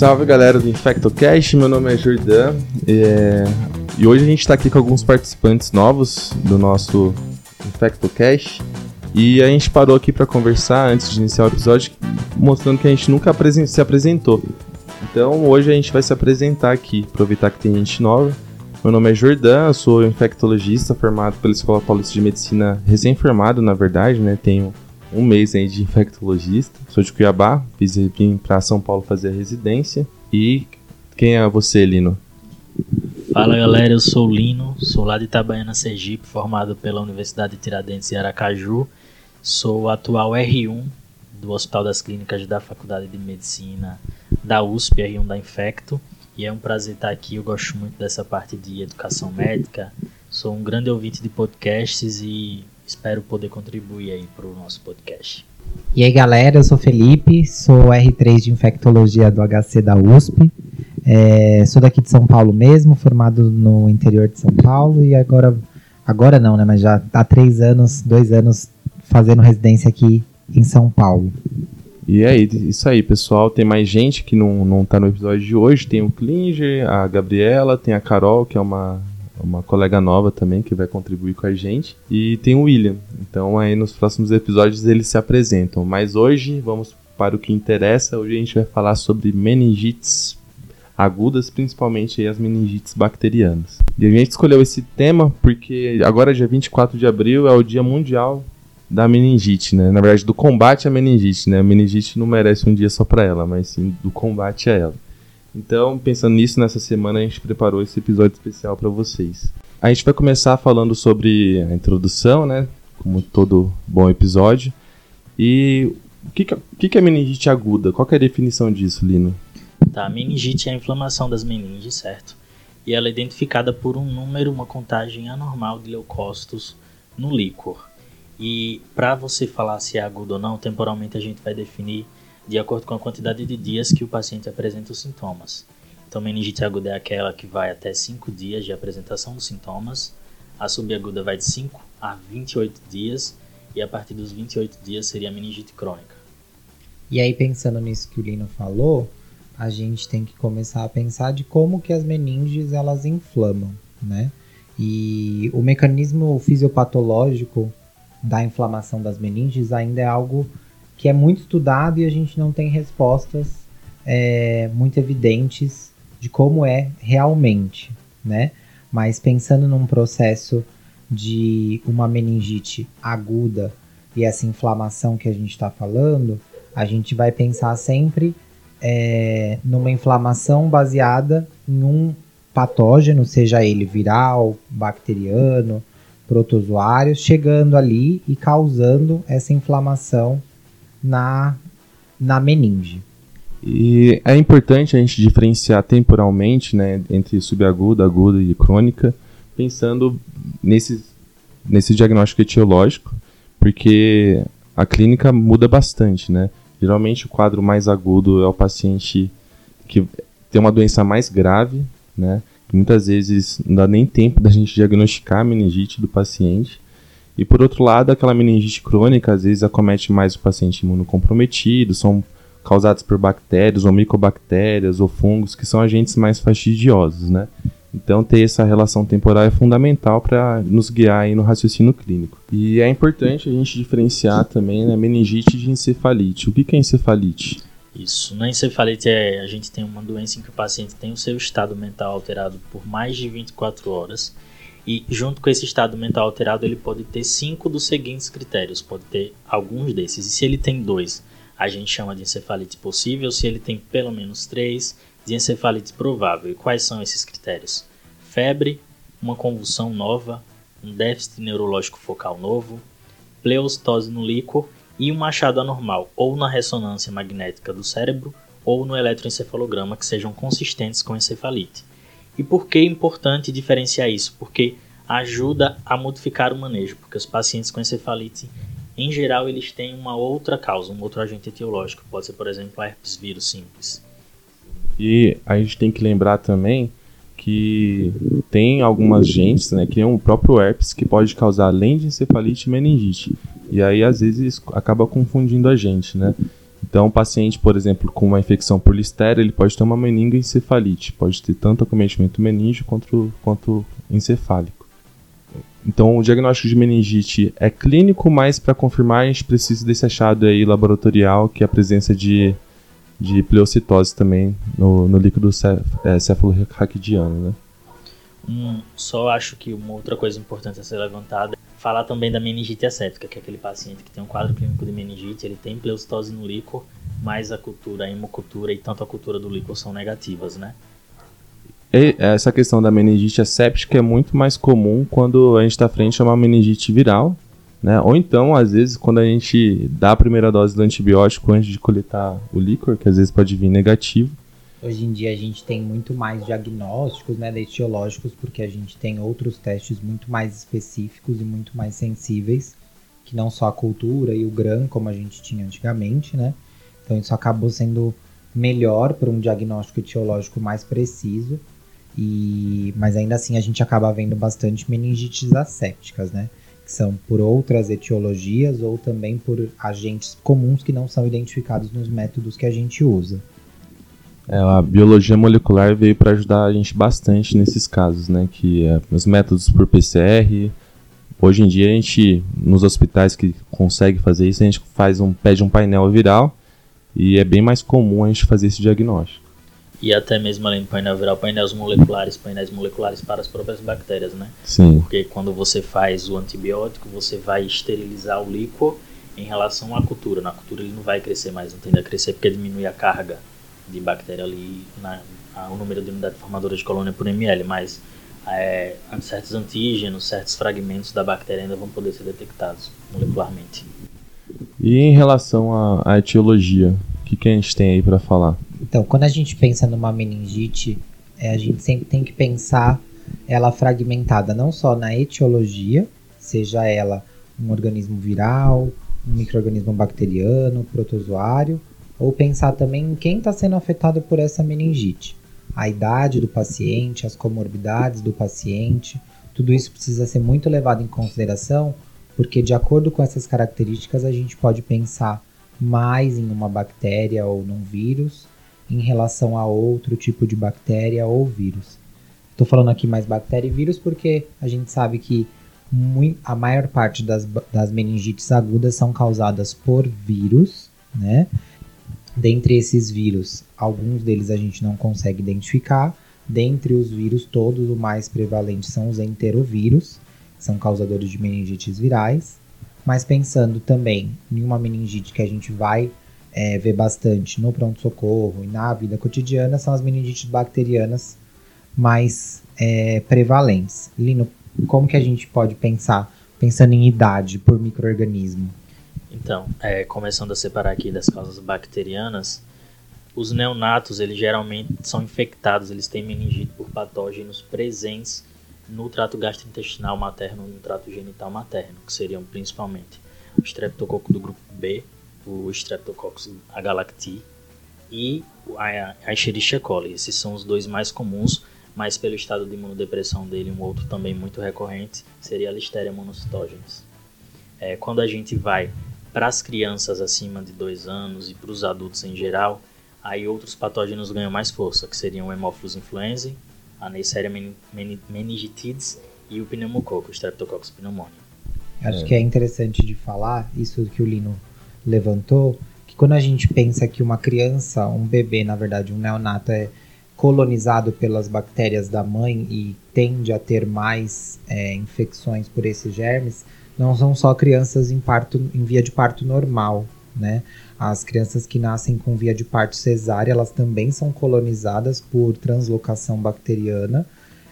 Salve galera do InfectoCast, meu nome é Jordan é... e hoje a gente está aqui com alguns participantes novos do nosso InfectoCast e a gente parou aqui para conversar antes de iniciar o episódio, mostrando que a gente nunca se apresentou. Então hoje a gente vai se apresentar aqui, aproveitar que tem gente nova. Meu nome é Jordan, sou infectologista formado pela Escola Paulista de Medicina, recém-formado na verdade, né? Tenho um mês aí de infectologista. Sou de Cuiabá, fiz vim para São Paulo fazer a residência. E quem é você, Lino? Fala galera, eu sou o Lino, sou lá de Itabaiana, Sergipe, formado pela Universidade de Tiradentes e Aracaju. Sou atual R1 do Hospital das Clínicas da Faculdade de Medicina da USP, R1 da Infecto. E é um prazer estar aqui, eu gosto muito dessa parte de educação médica. Sou um grande ouvinte de podcasts e espero poder contribuir aí para o nosso podcast. E aí galera, eu sou Felipe, sou R3 de Infectologia do HC da USP. É, sou daqui de São Paulo mesmo, formado no interior de São Paulo e agora, agora não, né? Mas já há três anos, dois anos fazendo residência aqui em São Paulo. E é isso aí, pessoal. Tem mais gente que não, não tá no episódio de hoje. Tem o Klinger, a Gabriela, tem a Carol, que é uma uma colega nova também que vai contribuir com a gente. E tem o William. Então aí nos próximos episódios eles se apresentam. Mas hoje vamos para o que interessa. Hoje a gente vai falar sobre meningites agudas, principalmente as meningites bacterianas. E a gente escolheu esse tema porque agora dia 24 de abril é o Dia Mundial da meningite, né? Na verdade, do combate à meningite, né? A meningite não merece um dia só para ela, mas sim do combate a ela. Então, pensando nisso, nessa semana a gente preparou esse episódio especial para vocês. A gente vai começar falando sobre a introdução, né? Como todo bom episódio. E o que, que, que é meningite aguda? Qual é a definição disso, Lino? Tá, meningite é a inflamação das meninges, certo? E ela é identificada por um número, uma contagem anormal de leucócitos no líquor. E para você falar se é agudo ou não, temporalmente a gente vai definir de acordo com a quantidade de dias que o paciente apresenta os sintomas. Então, meningite aguda é aquela que vai até 5 dias de apresentação dos sintomas, a subaguda vai de 5 a 28 dias, e a partir dos 28 dias seria a meningite crônica. E aí, pensando nisso que o Lino falou, a gente tem que começar a pensar de como que as meninges elas inflamam, né? E o mecanismo fisiopatológico da inflamação das meninges ainda é algo que é muito estudado e a gente não tem respostas é, muito evidentes de como é realmente, né? Mas pensando num processo de uma meningite aguda e essa inflamação que a gente está falando, a gente vai pensar sempre é, numa inflamação baseada em um patógeno, seja ele viral, bacteriano, protozoário, chegando ali e causando essa inflamação na, na meninge. E é importante a gente diferenciar temporalmente né, entre subaguda, aguda e crônica, pensando nesse, nesse diagnóstico etiológico, porque a clínica muda bastante. Né? Geralmente o quadro mais agudo é o paciente que tem uma doença mais grave, né? muitas vezes não dá nem tempo da gente diagnosticar a meningite do paciente. E por outro lado, aquela meningite crônica às vezes acomete mais o paciente imunocomprometido, são causados por bactérias ou micobactérias ou fungos, que são agentes mais fastidiosos, né? Então, ter essa relação temporal é fundamental para nos guiar no raciocínio clínico. E é importante a gente diferenciar também né, meningite de encefalite. O que é encefalite? Isso. Na encefalite, é, a gente tem uma doença em que o paciente tem o seu estado mental alterado por mais de 24 horas e junto com esse estado mental alterado, ele pode ter cinco dos seguintes critérios, pode ter alguns desses. E se ele tem dois, a gente chama de encefalite possível. Se ele tem pelo menos três, de encefalite provável. E quais são esses critérios? Febre, uma convulsão nova, um déficit neurológico focal novo, pleostose no líquor e um achado anormal, ou na ressonância magnética do cérebro ou no eletroencefalograma que sejam consistentes com encefalite. E por que é importante diferenciar isso? Porque ajuda a modificar o manejo, porque os pacientes com encefalite, em geral, eles têm uma outra causa, um outro agente etiológico, pode ser, por exemplo, a herpes vírus simples. E a gente tem que lembrar também que tem algumas gentes, né, que nem o próprio herpes, que pode causar além de encefalite meningite. E aí, às vezes, acaba confundindo a gente, né? Então, um paciente, por exemplo, com uma infecção por listeria, ele pode ter uma meningoencefalite, pode ter tanto acometimento meníngeo quanto, quanto encefálico. Então, o diagnóstico de meningite é clínico, mas para confirmar a gente precisa desse achado aí laboratorial, que é a presença de, de pleocitose também no, no líquido cef, é, cefalorraquidiano, né? Hum, só acho que uma outra coisa importante a ser levantada falar também da meningite asséptica, que é aquele paciente que tem um quadro clínico de meningite, ele tem pleocitose no líquor, mas a cultura, a hemocultura e tanto a cultura do líquor são negativas, né? E essa questão da meningite asséptica é muito mais comum quando a gente está frente a uma meningite viral, né? Ou então, às vezes, quando a gente dá a primeira dose do antibiótico antes de coletar o líquor, que às vezes pode vir negativo. Hoje em dia a gente tem muito mais diagnósticos, né, etiológicos, porque a gente tem outros testes muito mais específicos e muito mais sensíveis, que não só a cultura e o GRAM, como a gente tinha antigamente, né? Então isso acabou sendo melhor para um diagnóstico etiológico mais preciso, e mas ainda assim a gente acaba vendo bastante meningites assépticas, né? Que são por outras etiologias ou também por agentes comuns que não são identificados nos métodos que a gente usa. É, a biologia molecular veio para ajudar a gente bastante nesses casos, né? Que é, os métodos por PCR. Hoje em dia a gente, nos hospitais que consegue fazer isso, a gente faz um, pede um painel viral e é bem mais comum a gente fazer esse diagnóstico. E até mesmo além do painel viral, painéis moleculares, painéis moleculares para as próprias bactérias, né? Sim. Porque quando você faz o antibiótico, você vai esterilizar o líquor em relação à cultura. Na cultura ele não vai crescer mais, não tende a crescer porque diminui a carga de bactéria ali, na, a, o número de unidades formadoras de colônia por ml, mas é, certos antígenos, certos fragmentos da bactéria ainda vão poder ser detectados molecularmente. E em relação à, etiologia, o que, que a gente tem aí para falar? Então, quando a gente pensa numa meningite, é, a gente sempre tem que pensar ela fragmentada não só na etiologia, seja ela um organismo viral, um microorganismo bacteriano, protozoário, ou pensar também em quem está sendo afetado por essa meningite. A idade do paciente, as comorbidades do paciente, tudo isso precisa ser muito levado em consideração, porque de acordo com essas características a gente pode pensar mais em uma bactéria ou num vírus em relação a outro tipo de bactéria ou vírus. Estou falando aqui mais bactéria e vírus porque a gente sabe que a maior parte das, das meningites agudas são causadas por vírus, né? Dentre esses vírus, alguns deles a gente não consegue identificar. Dentre os vírus todos, o mais prevalente são os enterovírus, que são causadores de meningites virais. Mas pensando também em uma meningite que a gente vai é, ver bastante no pronto-socorro e na vida cotidiana, são as meningites bacterianas mais é, prevalentes. Lino, como que a gente pode pensar, pensando em idade por microorganismo? Então, é, começando a separar aqui das causas bacterianas, os neonatos, eles geralmente são infectados, eles têm meningite por patógenos presentes no trato gastrointestinal materno e no trato genital materno, que seriam principalmente o streptococo do grupo B, o Streptococcus agalacti e a, a Escherichia coli. Esses são os dois mais comuns, mas pelo estado de imunodepressão dele, um outro também muito recorrente seria a Listeria monocytogenes. É, quando a gente vai para as crianças acima de 2 anos e para os adultos em geral, aí outros patógenos ganham mais força, que seriam o Haemophilus influenzae, a Neisseria meningitidis e o pneumococo, o Streptococcus pneumoniae. Acho é. que é interessante de falar, isso que o Lino levantou, que quando a gente pensa que uma criança, um bebê, na verdade, um neonato é colonizado pelas bactérias da mãe e tende a ter mais é, infecções por esses germes, não são só crianças em parto em via de parto normal, né? As crianças que nascem com via de parto cesárea, elas também são colonizadas por translocação bacteriana.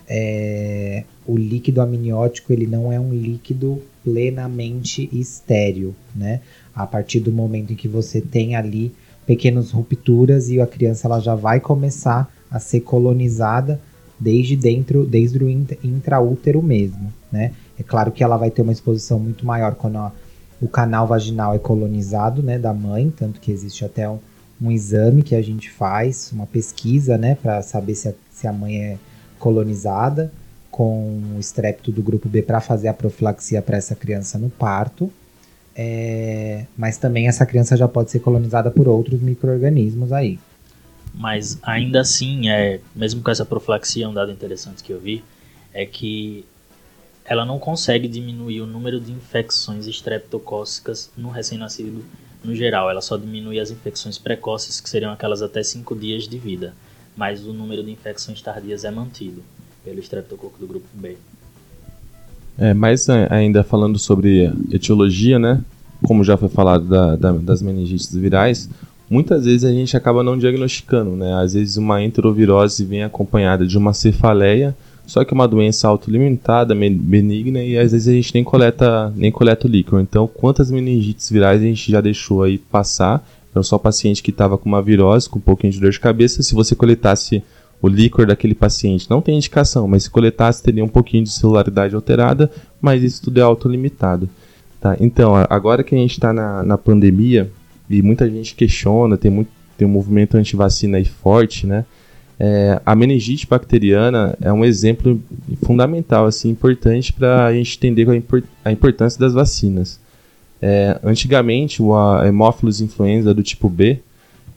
É, o líquido amniótico ele não é um líquido plenamente estéreo, né? A partir do momento em que você tem ali pequenas rupturas e a criança ela já vai começar a ser colonizada desde dentro, desde o intraútero mesmo, né? É claro que ela vai ter uma exposição muito maior quando a, o canal vaginal é colonizado, né, da mãe, tanto que existe até um, um exame que a gente faz, uma pesquisa, né, para saber se a, se a mãe é colonizada com o estrépito do grupo B para fazer a profilaxia para essa criança no parto. é, mas também essa criança já pode ser colonizada por outros micro-organismos aí. Mas ainda assim, é, mesmo com essa profilaxia, um dado interessante que eu vi é que ela não consegue diminuir o número de infecções estreptocócicas no recém-nascido no geral. Ela só diminui as infecções precoces, que seriam aquelas até 5 dias de vida. Mas o número de infecções tardias é mantido pelo estreptococo do grupo B. É, mas é, ainda falando sobre etiologia, né? Como já foi falado da, da, das meningites virais, muitas vezes a gente acaba não diagnosticando, né? Às vezes uma enterovirose vem acompanhada de uma cefaleia, só que é uma doença autolimitada, benigna, e às vezes a gente nem coleta, nem coleta o líquido. Então, quantas meningites virais a gente já deixou aí passar? Então, só paciente que estava com uma virose, com um pouquinho de dor de cabeça, se você coletasse o líquor daquele paciente, não tem indicação, mas se coletasse teria um pouquinho de celularidade alterada, mas isso tudo é autolimitado. Tá? Então, agora que a gente está na, na pandemia, e muita gente questiona, tem, muito, tem um movimento anti-vacina aí forte, né? É, a meningite bacteriana é um exemplo fundamental, assim, importante para a gente entender a, a, importância das vacinas. É, antigamente, o Haemophilus influenza do tipo B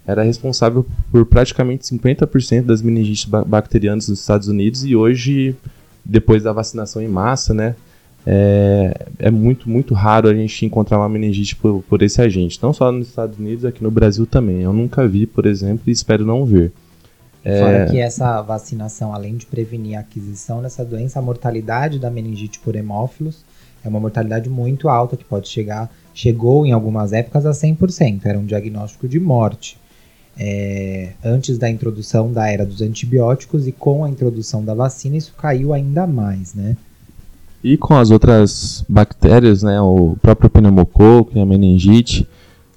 era responsável por praticamente 50% das meningites bacterianas nos Estados Unidos e hoje, depois da vacinação em massa, né, é, é muito, muito raro a gente encontrar uma meningite por, por esse agente. Não só nos Estados Unidos, aqui no Brasil também. Eu nunca vi, por exemplo, e espero não ver. É... Fora que essa vacinação, além de prevenir a aquisição dessa doença, a mortalidade da meningite por hemófilos é uma mortalidade muito alta, que pode chegar, chegou em algumas épocas a 100%, era um diagnóstico de morte. É, antes da introdução da era dos antibióticos e com a introdução da vacina isso caiu ainda mais, né? E com as outras bactérias, né, o próprio pneumococo e a meningite,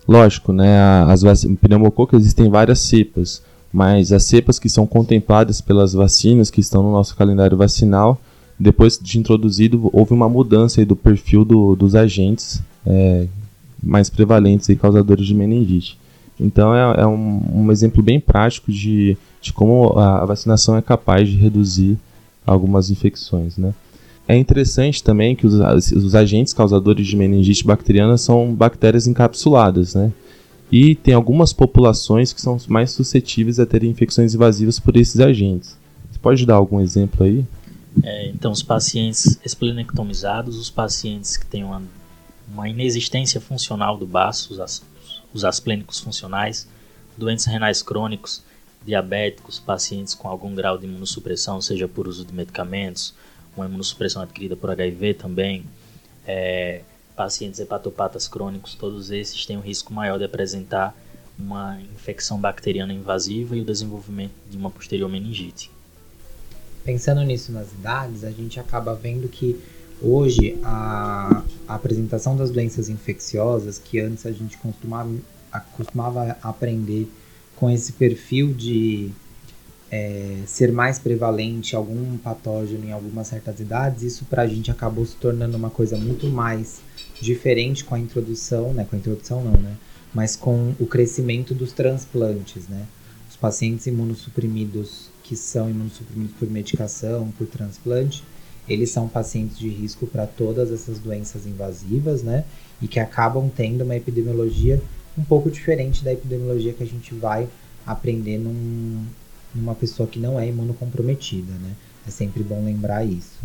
lógico, né, as pneumococo existem várias cepas, mas as cepas que são contempladas pelas vacinas que estão no nosso calendário vacinal, depois de introduzido, houve uma mudança do perfil do, dos agentes é, mais prevalentes e causadores de meningite. Então é, é um, um, exemplo bem prático de, de como a, vacinação é capaz de reduzir algumas infecções, né? É interessante também que os, os, agentes causadores de meningite bacteriana são bactérias encapsuladas, né? E tem algumas populações que são mais suscetíveis a terem infecções invasivas por esses agentes. Você pode dar algum exemplo aí? É, então, os pacientes esplenectomizados, os pacientes que têm uma, uma inexistência funcional do baço, os, as, os asplênicos funcionais, doentes renais crônicos, diabéticos, pacientes com algum grau de imunossupressão, seja por uso de medicamentos, uma imunossupressão adquirida por HIV também, é, pacientes hepatopatas crônicos, todos esses têm um risco maior de apresentar uma infecção bacteriana invasiva e o desenvolvimento de uma posterior meningite. Pensando nisso nas idades, a gente acaba vendo que hoje a, a apresentação das doenças infecciosas, que antes a gente costumava, costumava aprender com esse perfil de é, ser mais prevalente algum patógeno em algumas certas idades, isso para a gente acabou se tornando uma coisa muito mais diferente com a introdução, né? Com a introdução não, né? Mas com o crescimento dos transplantes, né? Os pacientes imunossuprimidos que são imunossuprimidos por medicação, por transplante, eles são pacientes de risco para todas essas doenças invasivas, né? E que acabam tendo uma epidemiologia um pouco diferente da epidemiologia que a gente vai aprender num, numa pessoa que não é imunocomprometida, né? É sempre bom lembrar isso.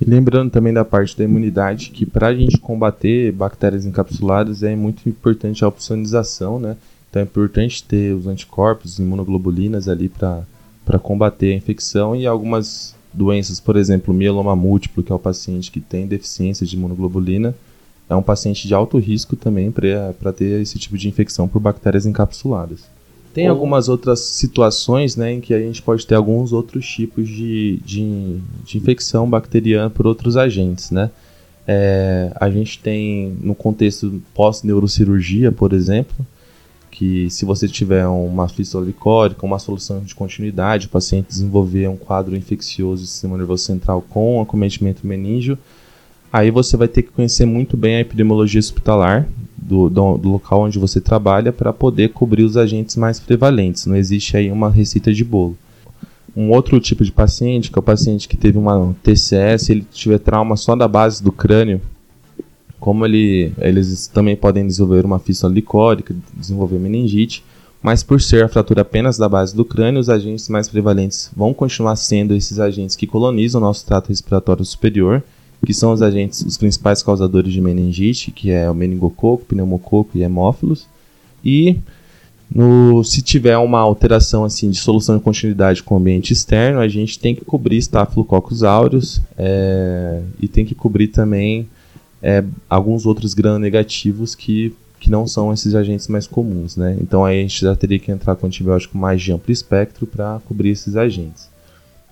E lembrando também da parte da imunidade, que para a gente combater bactérias encapsuladas é muito importante a opsonização, né? Então é importante ter os anticorpos, imunoglobulinas ali para combater a infecção e algumas doenças, por exemplo, mieloma múltiplo, que é o paciente que tem deficiência de imunoglobulina, é um paciente de alto risco também para ter esse tipo de infecção por bactérias encapsuladas. Tem Ou... algumas outras situações né, em que a gente pode ter alguns outros tipos de, de, de infecção bacteriana por outros agentes. Né? É, a gente tem, no contexto pós-neurocirurgia, por exemplo, que se você tiver uma fístula licórica, uma solução de continuidade, o paciente desenvolver um quadro infeccioso do sistema nervoso central com acometimento meníngeo, aí você vai ter que conhecer muito bem a epidemiologia hospitalar do, do, do local onde você trabalha para poder cobrir os agentes mais prevalentes. Não existe aí uma receita de bolo. Um outro tipo de paciente, que é o paciente que teve uma TCS, ele tiver trauma só da base do crânio, como ele, eles também podem desenvolver uma fístula licórica, desenvolver meningite, mas por ser a fratura apenas da base do crânio, os agentes mais prevalentes vão continuar sendo esses agentes que colonizam o nosso trato respiratório superior, que são os agentes, os principais causadores de meningite, que é o meningococo, pneumococo e hemófilos. E no, se tiver uma alteração assim de solução de continuidade com o ambiente externo, a gente tem que cobrir Staphylococcus aureus é, e tem que cobrir também é, alguns outros gram-negativos que, que não são esses agentes mais comuns. Né? Então aí a gente já teria que entrar com antibiótico mais de amplo espectro para cobrir esses agentes.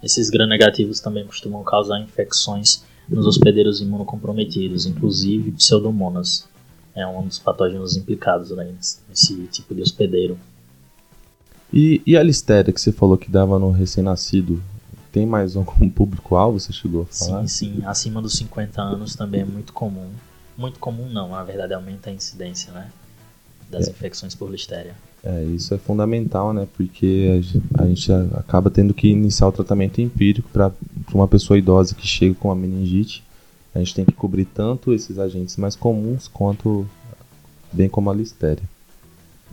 Esses gram-negativos também costumam causar infecções nos hospedeiros imunocomprometidos, inclusive pseudomonas é um dos patógenos implicados né, nesse tipo de hospedeiro. E, e a listéria que você falou que dava no recém-nascido, tem mais algum público-alvo você chegou a falar? Sim, sim. Acima dos 50 anos também é muito comum. Muito comum não, na verdade aumenta a incidência né, das é. infecções por listéria. É, isso é fundamental, né? Porque a gente acaba tendo que iniciar o tratamento empírico para uma pessoa idosa que chega com a meningite a gente tem que cobrir tanto esses agentes mais comuns quanto bem como a listéria.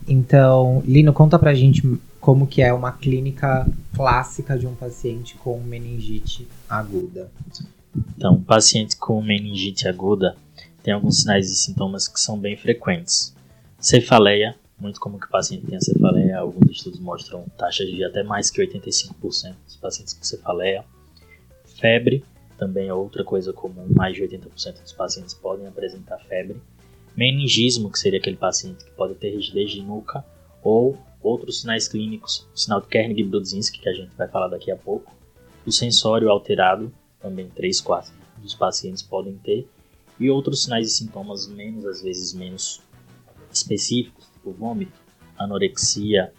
Então, Lino, conta pra gente como que é uma clínica clássica de um paciente com meningite aguda. Então, paciente com meningite aguda tem alguns sinais e sintomas que são bem frequentes. Cefaleia, muito comum que o paciente tenha cefaleia, alguns estudos mostram taxas de até mais que 85% dos pacientes com cefaleia. Febre, também é outra coisa comum, mais de 80% dos pacientes podem apresentar febre. Meningismo, que seria aquele paciente que pode ter rigidez de nuca, ou outros sinais clínicos, o sinal de Kernig-Brudzinski, que a gente vai falar daqui a pouco. O sensório alterado, também 3 4 dos pacientes podem ter. E outros sinais e sintomas menos, às vezes menos específicos, tipo vômito, anorexia,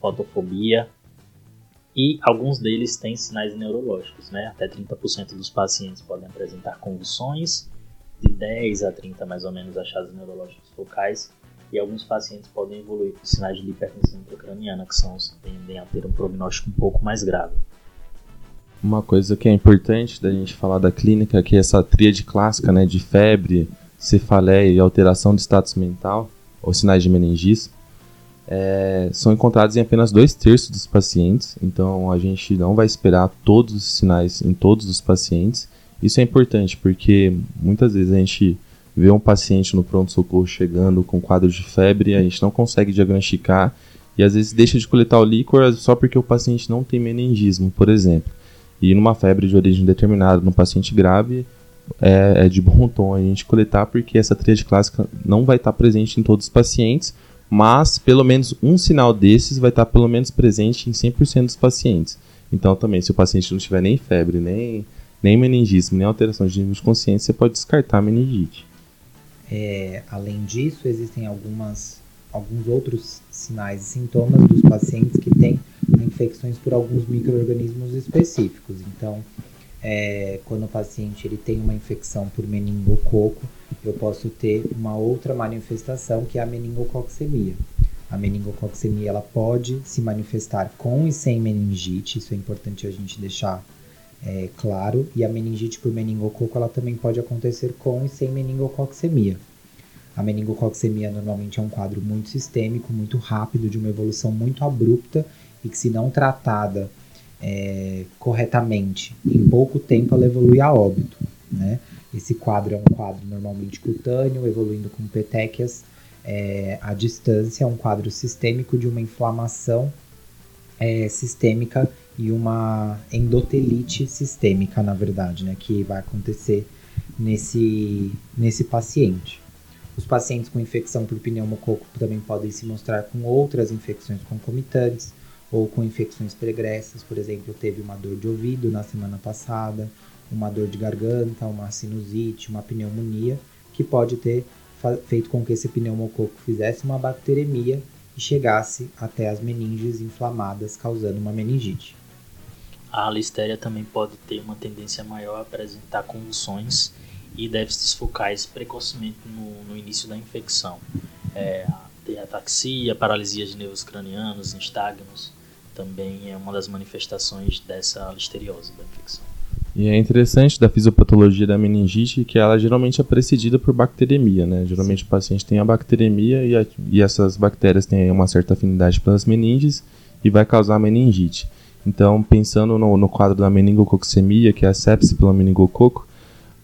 fotofobia e alguns deles têm sinais neurológicos, né? Até 30% dos pacientes podem apresentar convulsões, de 10 a 30 mais ou menos achados neurológicos focais, e alguns pacientes podem evoluir com sinais de hipertensão intracraniana, que são tendem a ter um prognóstico um pouco mais grave. Uma coisa que é importante da gente falar da clínica é que essa tríade clássica, né, de febre, cefaleia e alteração de status mental, ou sinais de meningite, é, são encontrados em apenas dois terços dos pacientes, então a gente não vai esperar todos os sinais em todos os pacientes. Isso é importante porque muitas vezes a gente vê um paciente no pronto-socorro chegando com quadro de febre, a gente não consegue diagnosticar e às vezes deixa de coletar o líquor só porque o paciente não tem meningismo, por exemplo. E numa febre de origem determinada, no paciente grave, é, é de bom tom a gente coletar porque essa tríade clássica não vai estar presente em todos os pacientes mas pelo menos um sinal desses vai estar pelo menos presente em 100% dos pacientes. Então também, se o paciente não tiver nem febre, nem, nem meningismo, nem alteração de nível de consciência, você pode descartar a meningite. É, além disso, existem algumas, alguns outros sinais e sintomas dos pacientes que têm infecções por alguns micro-organismos específicos. Então, é, quando o paciente ele tem uma infecção por meningococo, eu posso ter uma outra manifestação que é a meningococcemia. A meningococcemia ela pode se manifestar com e sem meningite, isso é importante a gente deixar é, claro. E a meningite por meningococo ela também pode acontecer com e sem meningococcemia. A meningococcemia normalmente é um quadro muito sistêmico, muito rápido, de uma evolução muito abrupta e que se não tratada é, corretamente, em pouco tempo ela evolui a óbito. Né? Esse quadro é um quadro normalmente cutâneo, evoluindo com petequias é, à distância, é um quadro sistêmico de uma inflamação é, sistêmica e uma endotelite sistêmica, na verdade, né, que vai acontecer nesse, nesse paciente. Os pacientes com infecção por pneumococo também podem se mostrar com outras infecções concomitantes, ou com infecções pregressas, por exemplo, teve uma dor de ouvido na semana passada, uma dor de garganta, uma sinusite, uma pneumonia, que pode ter feito com que esse pneumococo fizesse uma bacteremia e chegasse até as meninges inflamadas, causando uma meningite. A listéria também pode ter uma tendência maior a apresentar convulsões e déficits focais precocemente no, no início da infecção. É, ataxia, paralisia de nervos cranianos, nistagmos, também é uma das manifestações dessa listeriose da infecção. E é interessante da fisiopatologia da meningite que ela geralmente é precedida por bacteremia, né? Geralmente o paciente tem a bacteremia e, a, e essas bactérias têm uma certa afinidade pelas meninges e vai causar meningite. Então, pensando no, no quadro da meningococcemia, que é a sepse pelo meningococo,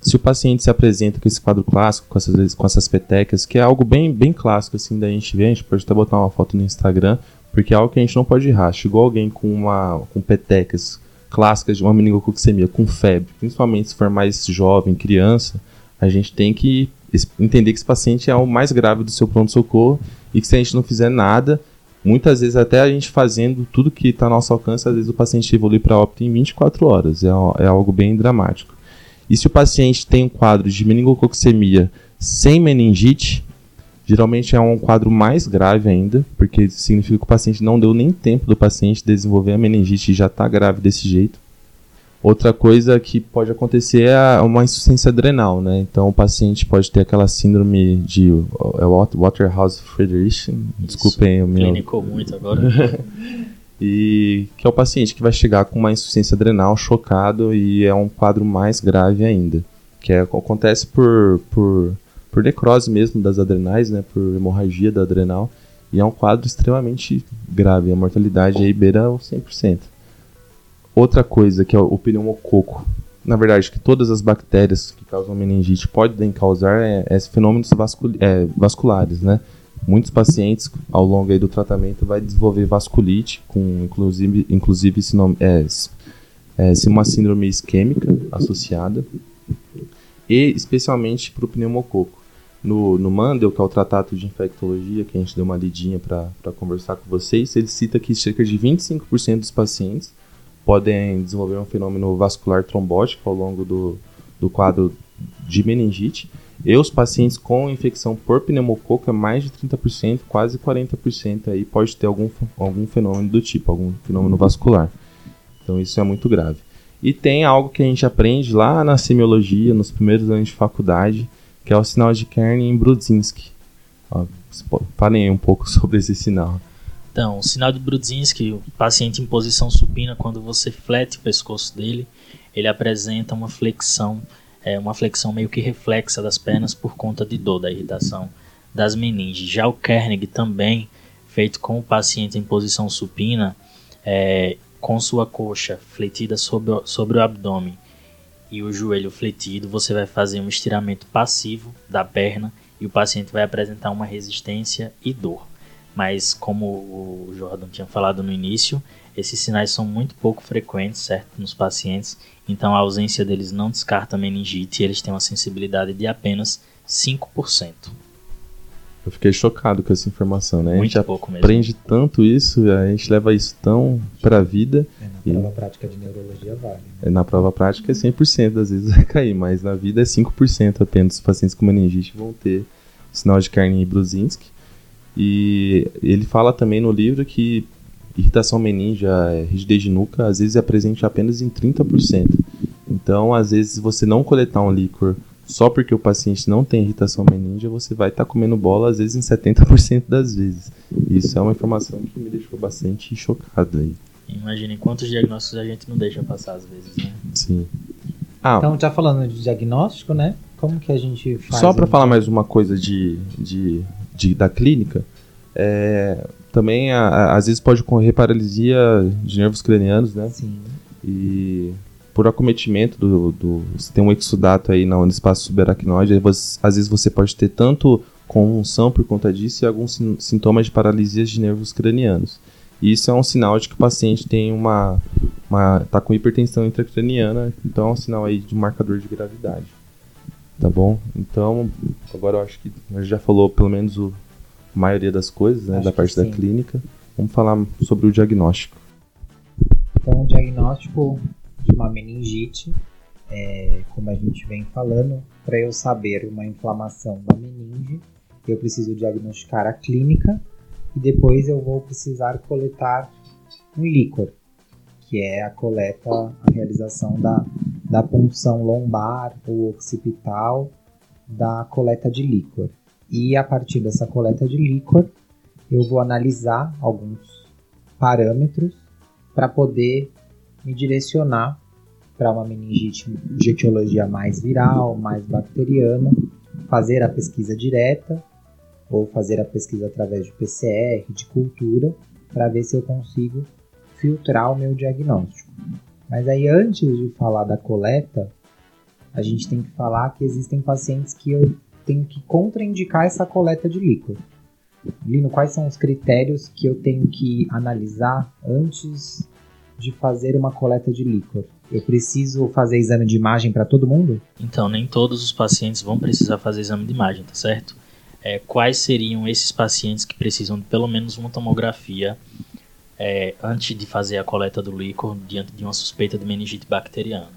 se o paciente se apresenta com esse quadro clássico, com essas, com essas petecas, que é algo bem, bem clássico, assim, da gente ver, a gente pode até botar uma foto no Instagram, porque é algo que a gente não pode errar. Chegou alguém com, uma, com petecas clássicas de uma meningococcemia, com febre, principalmente se for mais jovem, criança, a gente tem que entender que esse paciente é o mais grave do seu pronto-socorro e que se a gente não fizer nada, muitas vezes até a gente fazendo tudo que está ao nosso alcance, às vezes o paciente evolui para óbito em 24 horas. É, é algo bem dramático. E se o paciente tem um quadro de meningococcemia sem meningite, geralmente é um quadro mais grave ainda, porque significa que o paciente não deu nem tempo do paciente desenvolver a meningite e já está grave desse jeito. Outra coisa que pode acontecer é uma insuficiência adrenal, né? Então o paciente pode ter aquela síndrome de é Waterhouse Friderichsen, desculpem o meu. Clinicou muito agora. e que é o paciente que vai chegar com uma insuficiência adrenal, chocado e é um quadro mais grave ainda, que é, acontece por, por, por necrose mesmo das adrenais, né, por hemorragia da adrenal, e é um quadro extremamente grave, a mortalidade aí beira o 100%. Outra coisa que é o pneumococo, na verdade, que todas as bactérias que causam meningite podem causar é, é fenômenos vascul é, vasculares, né? muitos pacientes ao longo do tratamento vai desenvolver vasculite, com inclusive, inclusive é, é, uma síndrome isquêmica associada, e especialmente para o pneumococo. No, no Mandel, que é o Tratado de Infectologia, que a gente deu uma lidinha para conversar com vocês, ele cita que cerca de 25% dos pacientes podem desenvolver um fenômeno vascular trombótico ao longo do, do quadro de meningite, e os pacientes com infecção por pneumococo é mais de 30%, quase 40% aí pode ter algum, algum fenômeno do tipo, algum fenômeno vascular. Então isso é muito grave. E tem algo que a gente aprende lá na semiologia, nos primeiros anos de faculdade, que é o sinal de Kern em Brudzinski. falem aí um pouco sobre esse sinal. Então, o sinal de Brudzinski, o paciente em posição supina, quando você flete o pescoço dele, ele apresenta uma flexão é uma flexão meio que reflexa das pernas por conta de dor, da irritação das meninges. Já o Kernig também, feito com o paciente em posição supina, é, com sua coxa fletida sobre sobre o abdômen e o joelho fletido, você vai fazer um estiramento passivo da perna e o paciente vai apresentar uma resistência e dor. Mas como o Jordan tinha falado no início, esses sinais são muito pouco frequentes, certo, nos pacientes, então a ausência deles não descarta meningite e eles têm uma sensibilidade de apenas 5%. Eu fiquei chocado com essa informação, né? Muito a gente pouco mesmo. aprende tanto isso, a gente leva isso tão pra vida. É, na e... prova prática de neurologia vale. Né? É, na prova prática é 100%, às vezes vai cair, mas na vida é 5% apenas os pacientes com meningite vão ter sinal de carne Brusinski. E ele fala também no livro que irritação meningia, é, rigidez de nuca, às vezes é presente apenas em 30%. Então, às vezes, se você não coletar um líquor só porque o paciente não tem irritação meningia, você vai estar tá comendo bola, às vezes, em 70% das vezes. Isso é uma informação que me deixou bastante chocado aí. Imagine quantos diagnósticos a gente não deixa passar às vezes, né? Sim. Ah, então, já falando de diagnóstico, né? Como que a gente faz? Só para falar mais uma coisa de, de, de da clínica, é, também, a, a, às vezes, pode ocorrer paralisia de nervos cranianos, né? Sim. E por acometimento do, do você tem um exudato aí no espaço subaracnoide, às vezes você pode ter tanto convulsão por conta disso e alguns sintomas de paralisia de nervos cranianos. E isso é um sinal de que o paciente tem uma, uma tá com hipertensão intracraniana, então é um sinal aí de marcador de gravidade. Tá bom? Então, agora eu acho que a gente já falou pelo menos o maioria das coisas, né, da parte da clínica. Vamos falar sobre o diagnóstico. Então, o diagnóstico de uma meningite, é, como a gente vem falando, para eu saber uma inflamação da meninge, eu preciso diagnosticar a clínica e depois eu vou precisar coletar um líquor, que é a coleta, a realização da, da punção lombar ou occipital da coleta de líquor. E a partir dessa coleta de líquor, eu vou analisar alguns parâmetros para poder me direcionar para uma meningite de etiologia mais viral, mais bacteriana, fazer a pesquisa direta ou fazer a pesquisa através de PCR, de cultura, para ver se eu consigo filtrar o meu diagnóstico. Mas aí antes de falar da coleta, a gente tem que falar que existem pacientes que eu tenho que contraindicar essa coleta de líquido. Lino, quais são os critérios que eu tenho que analisar antes de fazer uma coleta de líquor? Eu preciso fazer exame de imagem para todo mundo? Então, nem todos os pacientes vão precisar fazer exame de imagem, tá certo? É, quais seriam esses pacientes que precisam de pelo menos uma tomografia é, antes de fazer a coleta do líquor diante de uma suspeita de meningite bacteriana?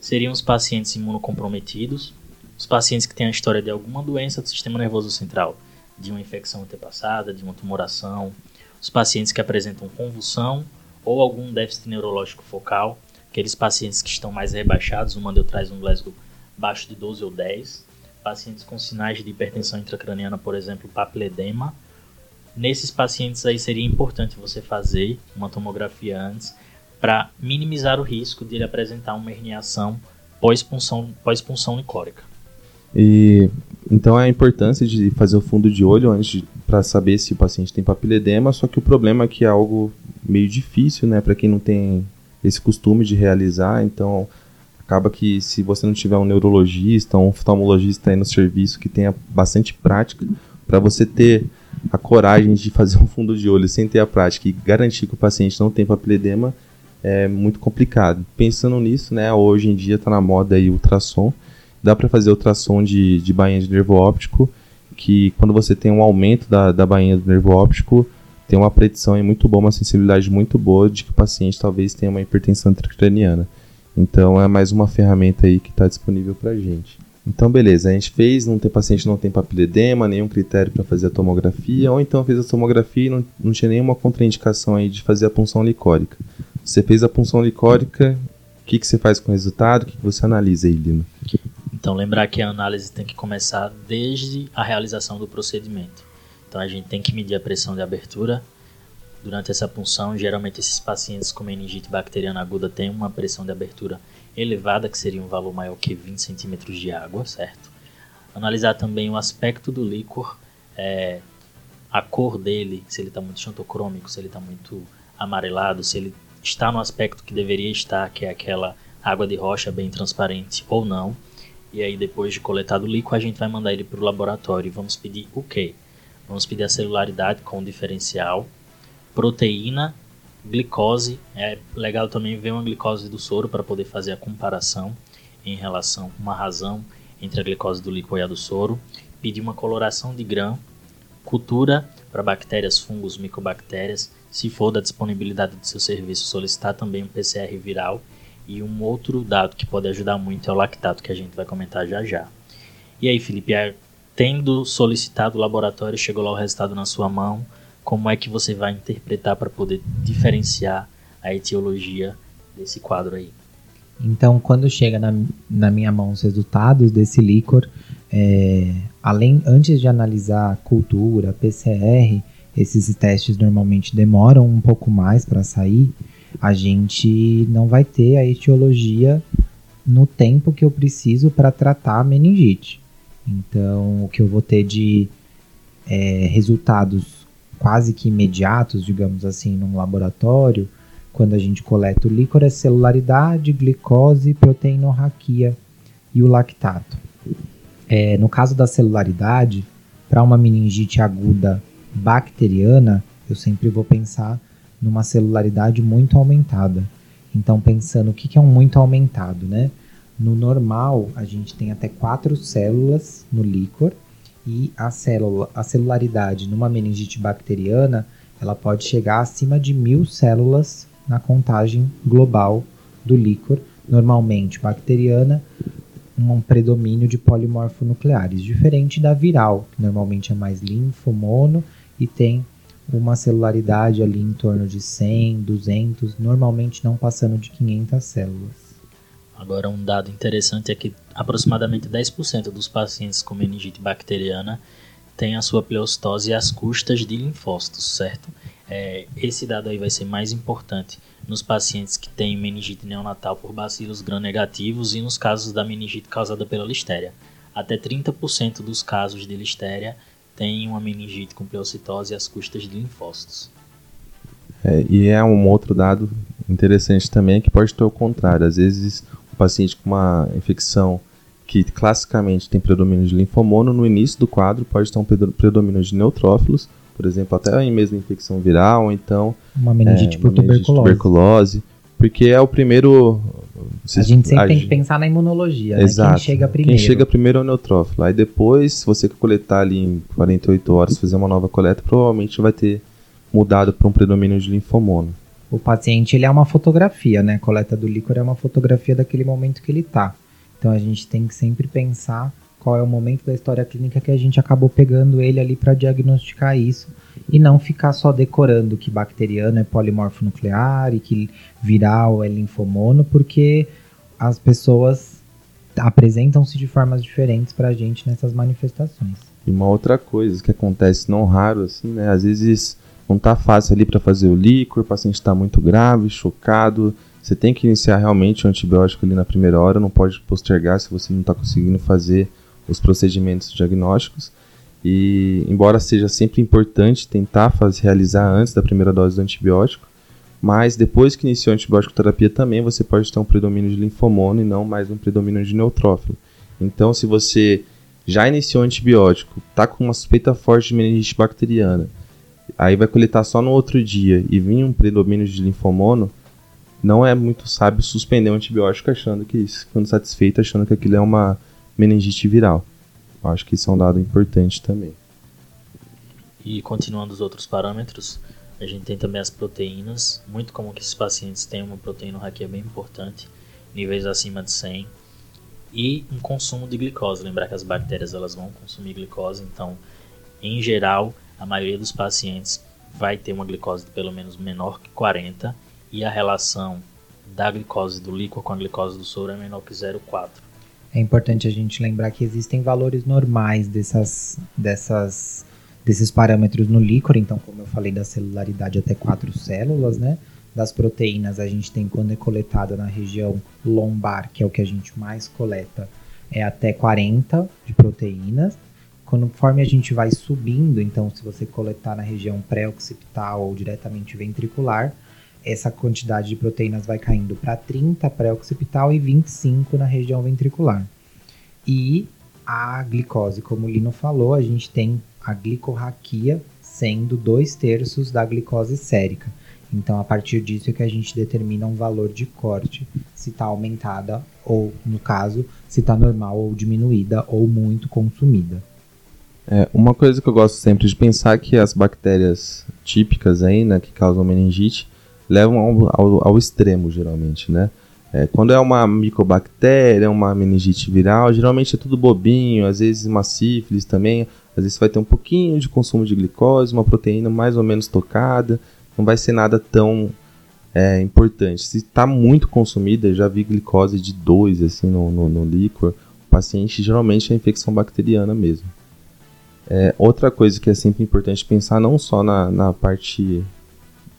Seriam os pacientes imunocomprometidos, os pacientes que têm a história de alguma doença do sistema nervoso central, de uma infecção antepassada, de uma tumoração, os pacientes que apresentam convulsão ou algum déficit neurológico focal, aqueles pacientes que estão mais rebaixados, o Mandel traz um Glasgow baixo de 12 ou 10, pacientes com sinais de hipertensão intracraniana, por exemplo, papiledema. Nesses pacientes aí seria importante você fazer uma tomografia antes para minimizar o risco de ele apresentar uma herniação pós-punção pós licórica. E então é a importância de fazer o fundo de olho antes para saber se o paciente tem papiledema, só que o problema é que é algo meio difícil, né, para quem não tem esse costume de realizar, então acaba que se você não tiver um neurologista, um oftalmologista aí no serviço que tenha bastante prática, para você ter a coragem de fazer um fundo de olho sem ter a prática e garantir que o paciente não tem papiledema é muito complicado. Pensando nisso, né, hoje em dia está na moda aí ultrassom, dá para fazer ultrassom de, de bainha de nervo óptico, que quando você tem um aumento da, da bainha do nervo óptico, tem uma predição muito boa, uma sensibilidade muito boa de que o paciente talvez tenha uma hipertensão intracraniana. Então é mais uma ferramenta aí que está disponível para a gente. Então beleza, a gente fez, não tem paciente não tem papiledema, nenhum critério para fazer a tomografia, ou então fez a tomografia e não, não tinha nenhuma contraindicação aí de fazer a punção licórica. Você fez a punção licórica, o que, que você faz com o resultado? O que, que você analisa aí, Lino? Então, lembrar que a análise tem que começar desde a realização do procedimento. Então, a gente tem que medir a pressão de abertura durante essa punção. Geralmente, esses pacientes com meningite bacteriana aguda têm uma pressão de abertura elevada, que seria um valor maior que 20 centímetros de água, certo? Analisar também o aspecto do líquor, é, a cor dele, se ele está muito xantocrômico, se ele está muito amarelado, se ele está no aspecto que deveria estar, que é aquela água de rocha bem transparente ou não. E aí, depois de coletado o líquido, a gente vai mandar ele para o laboratório e vamos pedir o quê? Vamos pedir a celularidade com diferencial, proteína, glicose. É legal também ver uma glicose do soro para poder fazer a comparação em relação, uma razão entre a glicose do líquido e a do soro. Pedir uma coloração de grão, cultura para bactérias, fungos, micobactérias. Se for da disponibilidade do seu serviço, solicitar também um PCR viral e um outro dado que pode ajudar muito é o lactato, que a gente vai comentar já já. E aí, Felipe, tendo solicitado o laboratório, chegou lá o resultado na sua mão, como é que você vai interpretar para poder diferenciar a etiologia desse quadro aí? Então, quando chega na, na minha mão os resultados desse líquor, é, além antes de analisar cultura, PCR, esses testes normalmente demoram um pouco mais para sair a gente não vai ter a etiologia no tempo que eu preciso para tratar a meningite. Então, o que eu vou ter de é, resultados quase que imediatos, digamos assim, num laboratório, quando a gente coleta o líquor, é celularidade, glicose, proteinorraquia e o lactato. É, no caso da celularidade, para uma meningite aguda bacteriana, eu sempre vou pensar numa celularidade muito aumentada. Então, pensando o que é um muito aumentado, né? No normal, a gente tem até quatro células no líquor e a, célula, a celularidade numa meningite bacteriana ela pode chegar acima de mil células na contagem global do líquor, normalmente bacteriana, um predomínio de polimorfonucleares, diferente da viral, que normalmente é mais linfomono e tem uma celularidade ali em torno de 100, 200, normalmente não passando de 500 células. Agora, um dado interessante é que aproximadamente 10% dos pacientes com meningite bacteriana têm a sua pleostose às custas de linfócitos, certo? É, esse dado aí vai ser mais importante nos pacientes que têm meningite neonatal por bacilos gram-negativos e nos casos da meningite causada pela listéria. Até 30% dos casos de listéria têm uma meningite com pleocitose às custas de linfócitos. É, e é um outro dado interessante também que pode ter o contrário. Às vezes, o paciente com uma infecção que classicamente tem predomínio de linfomono, no início do quadro pode ter um predomínio de neutrófilos, por exemplo, até em mesma infecção viral, ou então uma meningite é, por tuberculose. tuberculose. Porque é o primeiro. a gente sempre a tem que pensar na imunologia, Exato. Né? Quem chega primeiro. Quem chega primeiro é o neutrófilo. Aí depois, se você coletar ali em 48 horas, fazer uma nova coleta, provavelmente vai ter mudado para um predomínio de linfomono. O paciente ele é uma fotografia, né? A coleta do líquor é uma fotografia daquele momento que ele está. Então a gente tem que sempre pensar qual é o momento da história clínica que a gente acabou pegando ele ali para diagnosticar isso e não ficar só decorando que bacteriano é polimorfo nuclear e que viral é linfomono, porque as pessoas apresentam-se de formas diferentes para a gente nessas manifestações. E uma outra coisa que acontece não raro assim, né? Às vezes não tá fácil ali para fazer o líquor, o paciente está muito grave, chocado, você tem que iniciar realmente o antibiótico ali na primeira hora, não pode postergar se você não está conseguindo fazer os procedimentos diagnósticos. E embora seja sempre importante tentar fazer, realizar antes da primeira dose do antibiótico, mas depois que iniciou a antibiótico terapia também você pode ter um predomínio de linfomono e não mais um predomínio de neutrófilo. Então, se você já iniciou o antibiótico, está com uma suspeita forte de meningite bacteriana, aí vai coletar só no outro dia e vir um predomínio de linfomono, não é muito sábio suspender o antibiótico achando que, ficando satisfeito, achando que aquilo é uma meningite viral. Eu acho que isso é um dado importante também. E continuando os outros parâmetros, a gente tem também as proteínas. Muito comum que esses pacientes tenham uma proteína raquia bem importante, níveis acima de 100. E um consumo de glicose. Lembrar que as bactérias elas vão consumir glicose, então, em geral, a maioria dos pacientes vai ter uma glicose de pelo menos menor que 40 e a relação da glicose do líquido com a glicose do soro é menor que 0,4. É importante a gente lembrar que existem valores normais dessas, dessas, desses parâmetros no líquor, então, como eu falei da celularidade até quatro células, né? Das proteínas, a gente tem quando é coletada na região lombar, que é o que a gente mais coleta, é até 40 de proteínas. Conforme a gente vai subindo, então, se você coletar na região pré-occipital ou diretamente ventricular, essa quantidade de proteínas vai caindo para 30 pré-occipital e 25 na região ventricular. E a glicose, como o Lino falou, a gente tem a glicorraquia sendo dois terços da glicose sérica. Então, a partir disso é que a gente determina um valor de corte, se está aumentada ou, no caso, se está normal ou diminuída ou muito consumida. É, uma coisa que eu gosto sempre de pensar é que as bactérias típicas aí, né, que causam meningite, levam ao, ao, ao extremo, geralmente, né? É, quando é uma micobactéria, uma meningite viral, geralmente é tudo bobinho, às vezes uma sífilis também, às vezes vai ter um pouquinho de consumo de glicose, uma proteína mais ou menos tocada, não vai ser nada tão é, importante. Se está muito consumida, já vi glicose de 2 assim, no, no, no líquor, o paciente geralmente é infecção bacteriana mesmo. É, outra coisa que é sempre importante pensar, não só na, na parte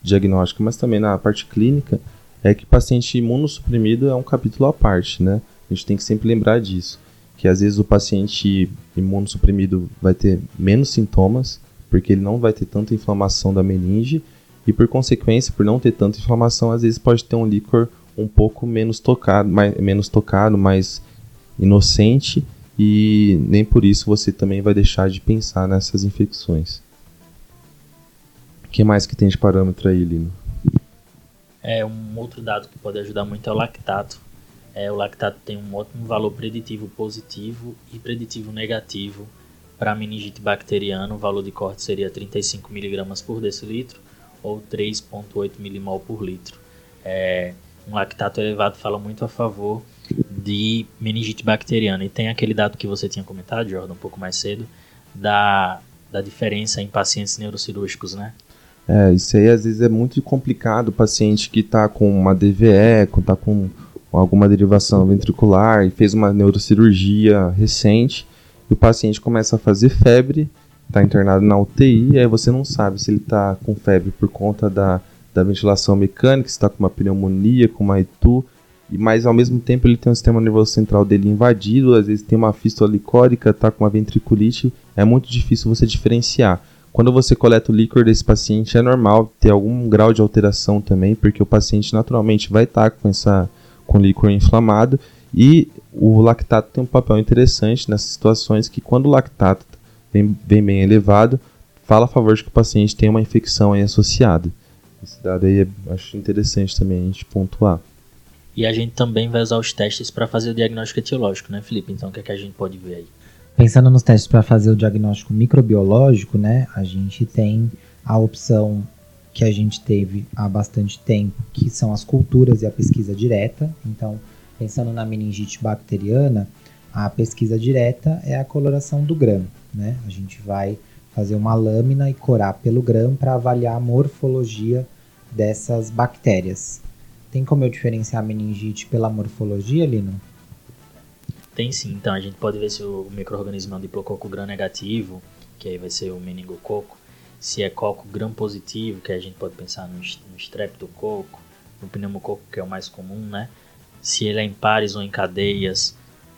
diagnóstica, mas também na parte clínica, é que paciente imunossuprimido é um capítulo à parte, né? A gente tem que sempre lembrar disso, que às vezes o paciente imunossuprimido vai ter menos sintomas, porque ele não vai ter tanta inflamação da meninge, e por consequência, por não ter tanta inflamação, às vezes pode ter um líquor um pouco menos tocado, mais, menos tocado, mais inocente, e nem por isso você também vai deixar de pensar nessas infecções. O que mais que tem de parâmetro aí, Lino? É, um outro dado que pode ajudar muito é o lactato. É, o lactato tem um ótimo valor preditivo positivo e preditivo negativo para meningite bacteriana. O valor de corte seria 35 mg por decilitro ou 3,8 milimol por litro. É, um lactato elevado fala muito a favor de meningite bacteriana. E tem aquele dado que você tinha comentado, Jordan, um pouco mais cedo, da, da diferença em pacientes neurocirúrgicos, né? É, isso aí às vezes é muito complicado. O paciente que está com uma DVE, está com alguma derivação ventricular e fez uma neurocirurgia recente, e o paciente começa a fazer febre está internado na UTI, e aí você não sabe se ele está com febre por conta da, da ventilação mecânica, se está com uma pneumonia, com uma ITU, mas ao mesmo tempo ele tem o sistema nervoso central dele invadido, às vezes tem uma fístula licórica, está com uma ventriculite, é muito difícil você diferenciar. Quando você coleta o líquor desse paciente, é normal ter algum grau de alteração também, porque o paciente naturalmente vai estar tá com essa com líquor inflamado e o lactato tem um papel interessante nessas situações que quando o lactato vem, vem bem elevado, fala a favor de que o paciente tem uma infecção associada. Esse dado aí é, acho interessante também a gente pontuar. E a gente também vai usar os testes para fazer o diagnóstico etiológico, né, Felipe? Então, o que, é que a gente pode ver aí? Pensando nos testes para fazer o diagnóstico microbiológico, né, a gente tem a opção que a gente teve há bastante tempo, que são as culturas e a pesquisa direta. Então, pensando na meningite bacteriana, a pesquisa direta é a coloração do grão, né? A gente vai fazer uma lâmina e corar pelo grão para avaliar a morfologia dessas bactérias. Tem como eu diferenciar a meningite pela morfologia, Lino? Tem sim. Então a gente pode ver se o microorganismo é um diplococo gram negativo, que aí vai ser o meningococo. Se é coco gram positivo, que a gente pode pensar no, no streptococo, no pneumococo, que é o mais comum, né? Se ele é em pares ou em cadeias,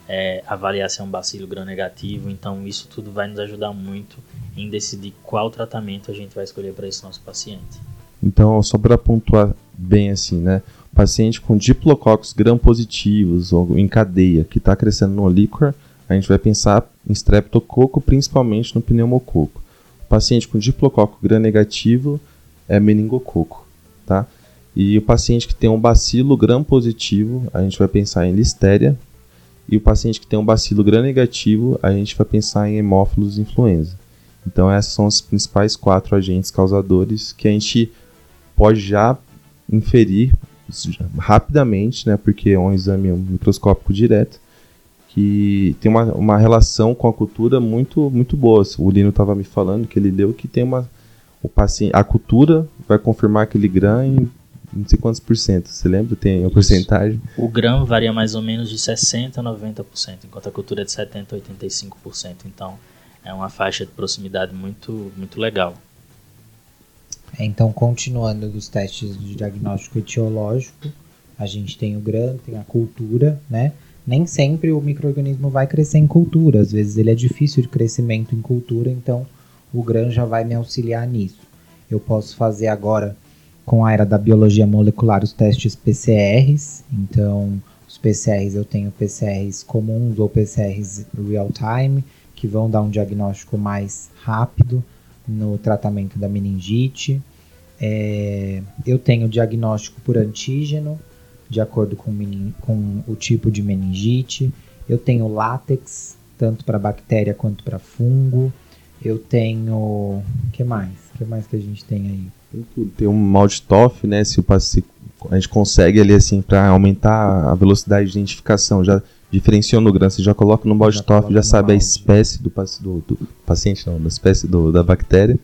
é, avaliar se é um bacilo gram negativo. Então isso tudo vai nos ajudar muito em decidir qual tratamento a gente vai escolher para esse nosso paciente. Então, só para pontuar bem assim, né? Paciente com diplococos gram-positivos ou em cadeia que está crescendo no líquor, a gente vai pensar em streptococo, principalmente no pneumococo. O paciente com diplococo gram-negativo é meningococo, tá? E o paciente que tem um bacilo gram-positivo, a gente vai pensar em listéria. E o paciente que tem um bacilo gram-negativo, a gente vai pensar em hemófilos influenza. Então, esses são os principais quatro agentes causadores que a gente pode já inferir rapidamente, né, porque é um exame microscópico direto, que tem uma, uma relação com a cultura muito muito boa. O Lino estava me falando que ele deu que tem uma o paciente, a cultura vai confirmar aquele GRAM em não sei quantos por cento. Você lembra? Tem a porcentagem? O GRAM varia mais ou menos de 60 a 90%, enquanto a cultura é de 70 a 85%. Então, é uma faixa de proximidade muito muito legal. Então, continuando dos testes de diagnóstico etiológico, a gente tem o GRAM, tem a cultura, né? Nem sempre o microorganismo vai crescer em cultura, às vezes ele é difícil de crescimento em cultura, então o GRAM já vai me auxiliar nisso. Eu posso fazer agora com a era da biologia molecular os testes PCRs, então os PCRs eu tenho PCRs comuns ou PCRs real time, que vão dar um diagnóstico mais rápido no tratamento da meningite. É, eu tenho diagnóstico por antígeno, de acordo com, com o tipo de meningite. Eu tenho látex, tanto para bactéria quanto para fungo. Eu tenho. O que mais? O que mais que a gente tem aí? Tem um Maltitoff, né? Se a gente consegue ali assim para aumentar a velocidade de identificação, já diferenciou no grão, você já coloca no Maltitoff, já, já sabe a espécie do, do, do, paciente, não, da espécie do, da bactéria.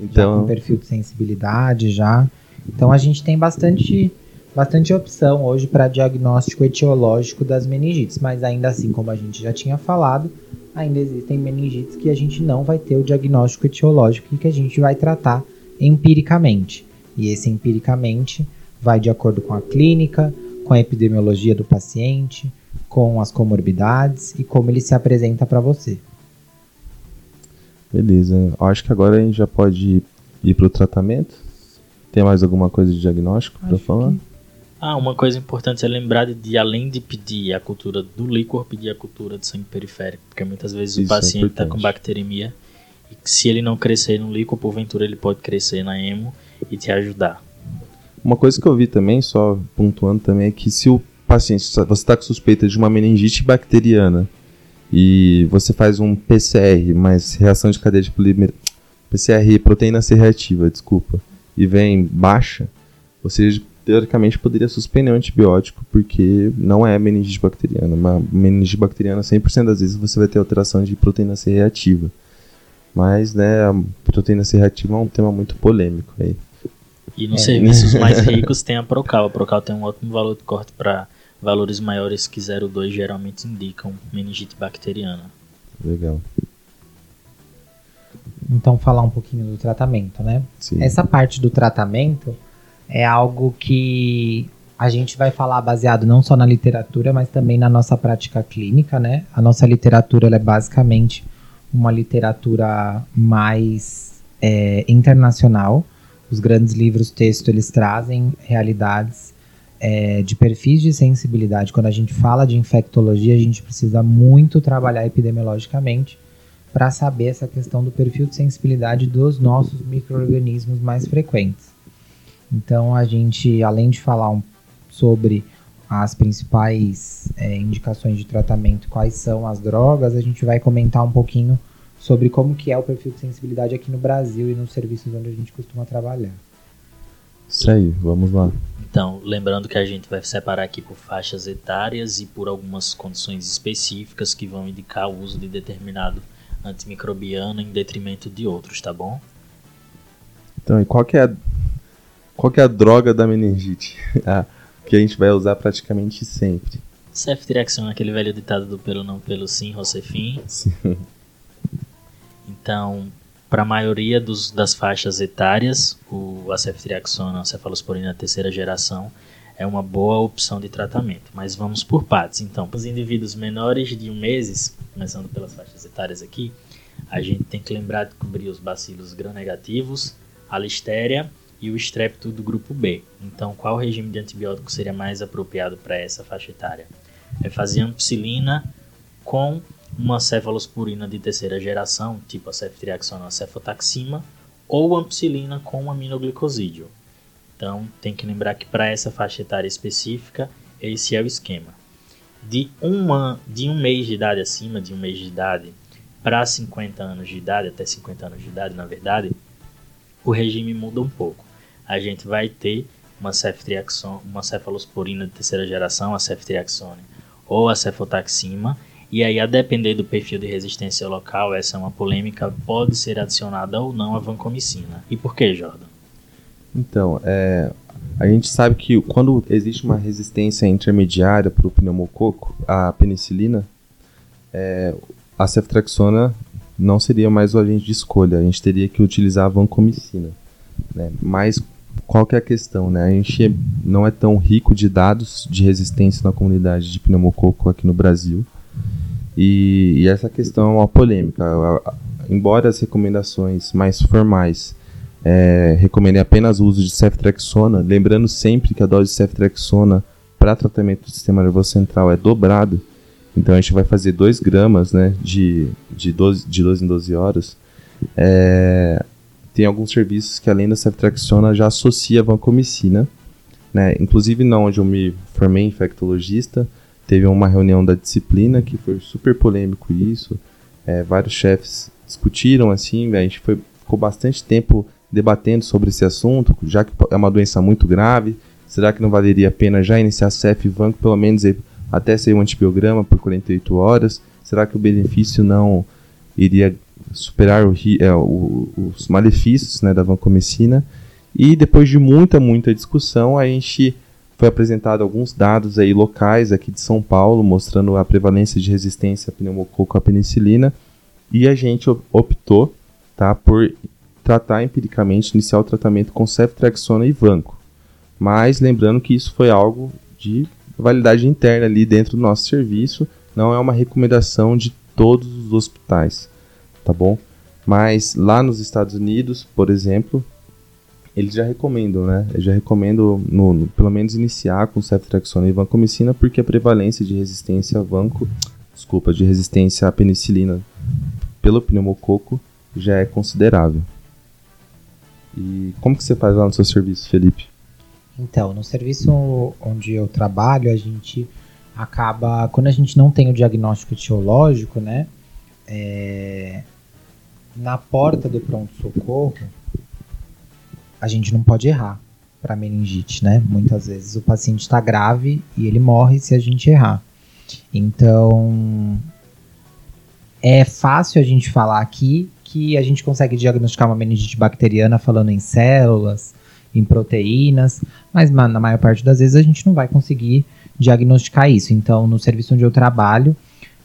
Então, já com perfil de sensibilidade já. Então a gente tem bastante bastante opção hoje para diagnóstico etiológico das meningites, mas ainda assim, como a gente já tinha falado, ainda existem meningites que a gente não vai ter o diagnóstico etiológico e que a gente vai tratar empiricamente. E esse empiricamente vai de acordo com a clínica, com a epidemiologia do paciente, com as comorbidades e como ele se apresenta para você. Beleza. Acho que agora a gente já pode ir para o tratamento. Tem mais alguma coisa de diagnóstico para falar? Que... Ah, uma coisa importante é lembrar de, além de pedir a cultura do líquor, pedir a cultura do sangue periférico, porque muitas vezes Isso o é paciente está é com bacteremia e se ele não crescer no líquor, porventura ele pode crescer na hemo e te ajudar. Uma coisa que eu vi também, só pontuando também, é que se o paciente, você está com suspeita de uma meningite bacteriana e você faz um PCR, mas reação de cadeia de polímero, PCR, proteína C reativa, desculpa, e vem baixa, você teoricamente poderia suspender o antibiótico porque não é meningite bacteriana. Uma meningite bacteriana, 100% das vezes você vai ter alteração de proteína C reativa. Mas, né, a proteína C reativa é um tema muito polêmico aí. E nos é. serviços mais ricos tem a Procal. A Procal tem um ótimo valor de corte para Valores maiores que 0,2 geralmente indicam meningite bacteriana. Legal. então falar um pouquinho do tratamento, né? Sim. Essa parte do tratamento é algo que a gente vai falar baseado não só na literatura, mas também na nossa prática clínica, né? A nossa literatura ela é basicamente uma literatura mais é, internacional. Os grandes livros texto eles trazem realidades é, de perfis de sensibilidade. Quando a gente fala de infectologia, a gente precisa muito trabalhar epidemiologicamente para saber essa questão do perfil de sensibilidade dos nossos micro-organismos mais frequentes. Então, a gente, além de falar um, sobre as principais é, indicações de tratamento, quais são as drogas, a gente vai comentar um pouquinho sobre como que é o perfil de sensibilidade aqui no Brasil e nos serviços onde a gente costuma trabalhar. Isso aí, vamos lá. Então, lembrando que a gente vai separar aqui por faixas etárias e por algumas condições específicas que vão indicar o uso de determinado antimicrobiano em detrimento de outros, tá bom? Então, e qual que é a, qual que é a droga da meningite? a, que a gente vai usar praticamente sempre. Ceftriaxona, aquele velho ditado do pelo não pelo sim, Rosefim. Sim. Então, para a maioria dos, das faixas etárias, o, a ceftriaxona, a cefalosporina terceira geração, é uma boa opção de tratamento. Mas vamos por partes. Então, para os indivíduos menores de um meses, começando pelas faixas etárias aqui, a gente tem que lembrar de cobrir os bacilos gram-negativos, a listéria e o estrépito do grupo B. Então, qual regime de antibiótico seria mais apropriado para essa faixa etária? É fazer ampicilina com uma cefalosporina de terceira geração, tipo a ceftriaxona cefotaxima, ou ampicilina com aminoglicosídeo. Então, tem que lembrar que para essa faixa etária específica, esse é o esquema. De, uma, de um mês de idade acima, de um mês de idade, para 50 anos de idade, até 50 anos de idade, na verdade, o regime muda um pouco. A gente vai ter uma ceftriaxona, uma cefalosporina de terceira geração, a ceftriaxone, ou a cefotaxima, e aí, a depender do perfil de resistência local, essa é uma polêmica, pode ser adicionada ou não a vancomicina. E por que, Jordan? Então, é, a gente sabe que quando existe uma resistência intermediária para o pneumococo, a penicilina, é, a ceftriaxona não seria mais o agente de escolha, a gente teria que utilizar a vancomicina. Né? Mas qual que é a questão? Né? A gente não é tão rico de dados de resistência na comunidade de pneumococo aqui no Brasil. E, e essa questão é uma polêmica. Embora as recomendações mais formais é, recomendem apenas o uso de ceftriaxona, lembrando sempre que a dose de ceftriaxona para tratamento do sistema nervoso central é dobrada, então a gente vai fazer 2 gramas né, de, de, 12, de 12 em 12 horas. É, tem alguns serviços que além da ceftriaxona já associa vancomicina, né, inclusive não onde eu me formei infectologista, Teve uma reunião da disciplina que foi super polêmico isso. É, vários chefes discutiram assim, a gente foi, ficou bastante tempo debatendo sobre esse assunto, já que é uma doença muito grave. Será que não valeria a pena já iniciar CEF Vanco, pelo menos até ser um antibiograma por 48 horas? Será que o benefício não iria superar o, é, o, os malefícios né, da vancomicina? E depois de muita, muita discussão, a gente foi apresentado alguns dados aí locais aqui de São Paulo, mostrando a prevalência de resistência a pneumococo à penicilina, e a gente optou tá, por tratar empiricamente, iniciar o tratamento com ceftriaxona e vanco. Mas lembrando que isso foi algo de validade interna ali dentro do nosso serviço, não é uma recomendação de todos os hospitais, tá bom? Mas lá nos Estados Unidos, por exemplo, eles já recomendam, né? Eu já recomendo, no, no, pelo menos, iniciar com ceftriaxona e vancomicina, porque a prevalência de resistência a vanco, desculpa, de resistência à penicilina pelo pneumococo já é considerável. E como que você faz lá no seu serviço, Felipe? Então, no serviço onde eu trabalho, a gente acaba, quando a gente não tem o diagnóstico etiológico, né? É, na porta do pronto-socorro, a gente não pode errar para meningite, né? Muitas vezes o paciente está grave e ele morre se a gente errar. Então, é fácil a gente falar aqui que a gente consegue diagnosticar uma meningite bacteriana falando em células, em proteínas, mas na maior parte das vezes a gente não vai conseguir diagnosticar isso. Então, no serviço onde eu trabalho,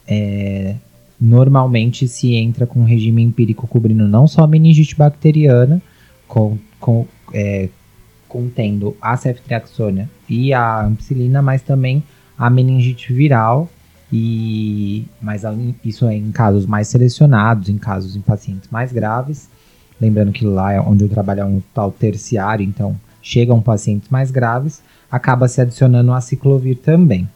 é, normalmente se entra com um regime empírico cobrindo não só a meningite bacteriana, com, com, é, contendo a ceftriaxona e a ampicilina, mas também a meningite viral, e mas isso é em casos mais selecionados, em casos em pacientes mais graves. Lembrando que lá é onde eu trabalho é um tal terciário, então chegam pacientes mais graves, acaba se adicionando a ciclovir também.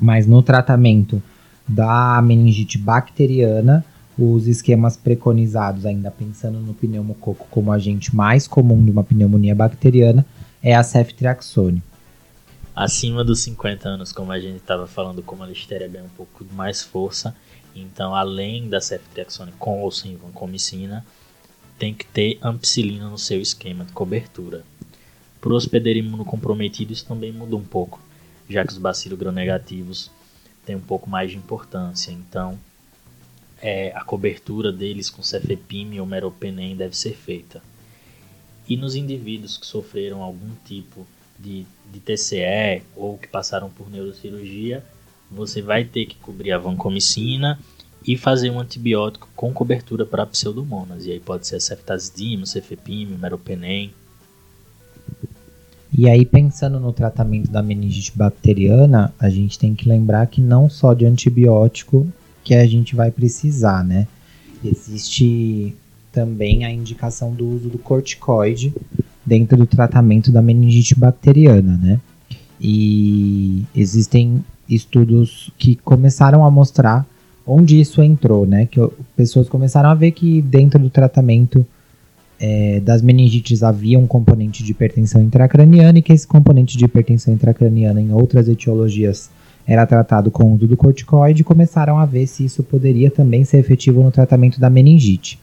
Mas no tratamento da meningite bacteriana, os esquemas preconizados, ainda pensando no pneumococo como agente mais comum de uma pneumonia bacteriana, é a ceftriaxone. Acima dos 50 anos, como a gente estava falando, como a listeria ganha um pouco mais força, então além da ceftriaxone com ou sem vancomicina, tem que ter ampicilina no seu esquema de cobertura. Para o hospedeiro imunocomprometido, isso também muda um pouco, já que os bacilos gram-negativos têm um pouco mais de importância. Então, é, a cobertura deles com cefepime ou meropenem deve ser feita. E nos indivíduos que sofreram algum tipo de, de TCE ou que passaram por neurocirurgia, você vai ter que cobrir a vancomicina e fazer um antibiótico com cobertura para pseudomonas. E aí pode ser ceftazidime, cefepime, meropenem. E aí, pensando no tratamento da meningite bacteriana, a gente tem que lembrar que não só de antibiótico que a gente vai precisar, né? Existe também a indicação do uso do corticoide dentro do tratamento da meningite bacteriana, né? E existem estudos que começaram a mostrar onde isso entrou, né? Que pessoas começaram a ver que dentro do tratamento é, das meningites havia um componente de hipertensão intracraniana e que esse componente de hipertensão intracraniana em outras etiologias era tratado com o corticoide e começaram a ver se isso poderia também ser efetivo no tratamento da meningite.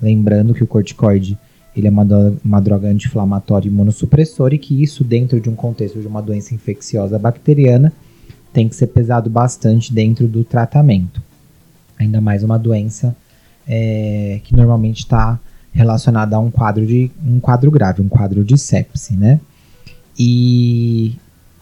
Lembrando que o corticoide ele é uma, uma droga anti-inflamatória imunossupressora e que isso dentro de um contexto de uma doença infecciosa bacteriana tem que ser pesado bastante dentro do tratamento. Ainda mais uma doença é, que normalmente está relacionada a um quadro de um quadro grave, um quadro de sepse, né? E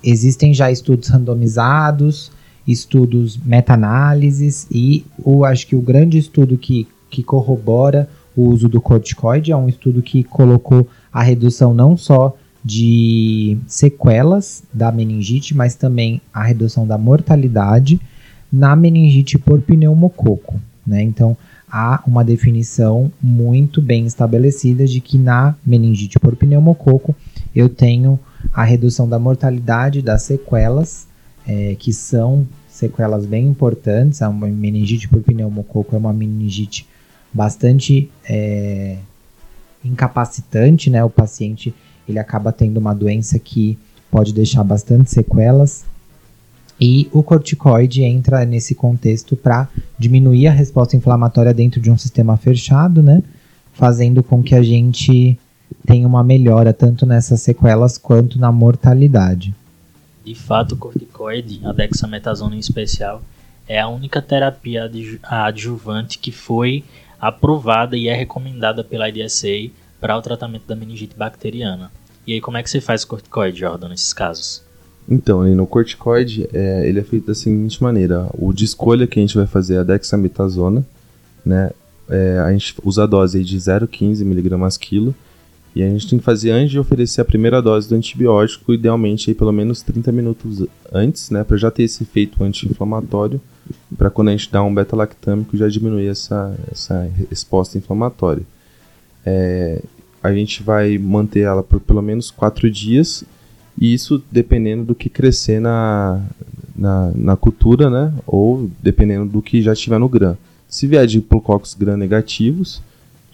existem já estudos randomizados, estudos meta-análises e o acho que o grande estudo que, que corrobora o uso do corticoide é um estudo que colocou a redução não só de sequelas da meningite, mas também a redução da mortalidade na meningite por pneumococo, né? Então, há uma definição muito bem estabelecida de que na meningite por pneumococo eu tenho a redução da mortalidade das sequelas, é, que são sequelas bem importantes. A meningite por pneumococo é uma meningite bastante é, incapacitante, né? O paciente ele acaba tendo uma doença que pode deixar bastante sequelas e o corticoide entra nesse contexto para diminuir a resposta inflamatória dentro de um sistema fechado, né? Fazendo com que a gente tenha uma melhora tanto nessas sequelas quanto na mortalidade. De fato, o corticoide, a dexametasona em especial, é a única terapia adjuvante que foi aprovada e é recomendada pela IDSA para o tratamento da meningite bacteriana. E aí, como é que você faz corticoide, Jordan, nesses casos? Então, no corticoide, é, ele é feito da seguinte maneira: o de escolha que a gente vai fazer é a dexametasona, né? É, a gente usa a dose de 0,15 mg quilo e a gente tem que fazer antes de oferecer a primeira dose do antibiótico, idealmente aí pelo menos 30 minutos antes, né, para já ter esse efeito anti-inflamatório, para quando a gente dá um beta-lactâmico já diminuir essa, essa resposta inflamatória. É, a gente vai manter ela por pelo menos 4 dias e isso dependendo do que crescer na, na, na cultura, né? Ou dependendo do que já estiver no gram. Se vier de diplococos gram negativos,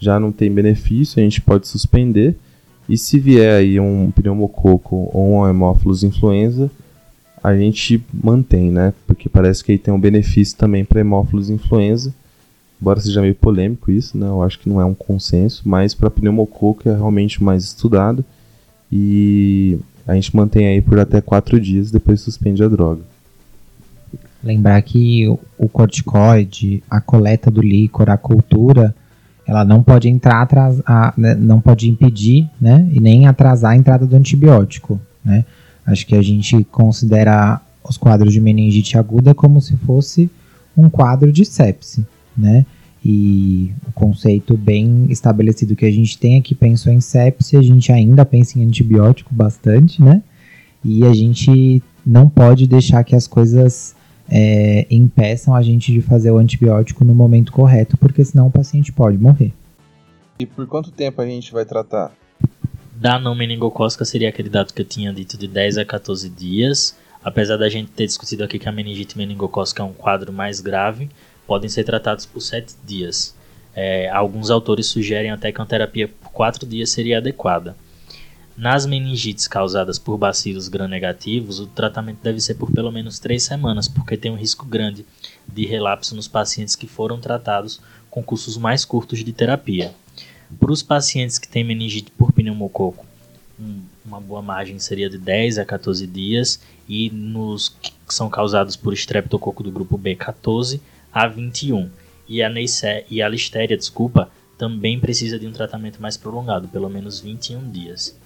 já não tem benefício, a gente pode suspender. E se vier aí um pneumococo ou um hemófilos influenza, a gente mantém, né? Porque parece que aí tem um benefício também para hemófilos influenza. Embora seja meio polêmico isso, né? Eu acho que não é um consenso, mas para pneumococo é realmente mais estudado. E a gente mantém aí por até 4 dias, depois suspende a droga. Lembrar que o corticoide, a coleta do líquor, a cultura, ela não pode entrar atrasar, né, não pode impedir, né, e nem atrasar a entrada do antibiótico, né? Acho que a gente considera os quadros de meningite aguda como se fosse um quadro de sepse, né? E o conceito bem estabelecido que a gente tem é que pensou em sepse, a gente ainda pensa em antibiótico bastante, né? E a gente não pode deixar que as coisas é, impeçam a gente de fazer o antibiótico no momento correto, porque senão o paciente pode morrer. E por quanto tempo a gente vai tratar? Da não meningocócica seria aquele dado que eu tinha dito de 10 a 14 dias. Apesar da gente ter discutido aqui que a meningite meningocócica é um quadro mais grave, podem ser tratados por 7 dias. É, alguns autores sugerem até que uma terapia por 4 dias seria adequada. Nas meningites causadas por bacilos gram-negativos, o tratamento deve ser por pelo menos 3 semanas, porque tem um risco grande de relapso nos pacientes que foram tratados com cursos mais curtos de terapia. Para os pacientes que têm meningite por pneumococo, uma boa margem seria de 10 a 14 dias, e nos que são causados por estreptococo do grupo B, 14 a 21. E a, Neisser, e a listéria, desculpa, também precisa de um tratamento mais prolongado, pelo menos 21 dias.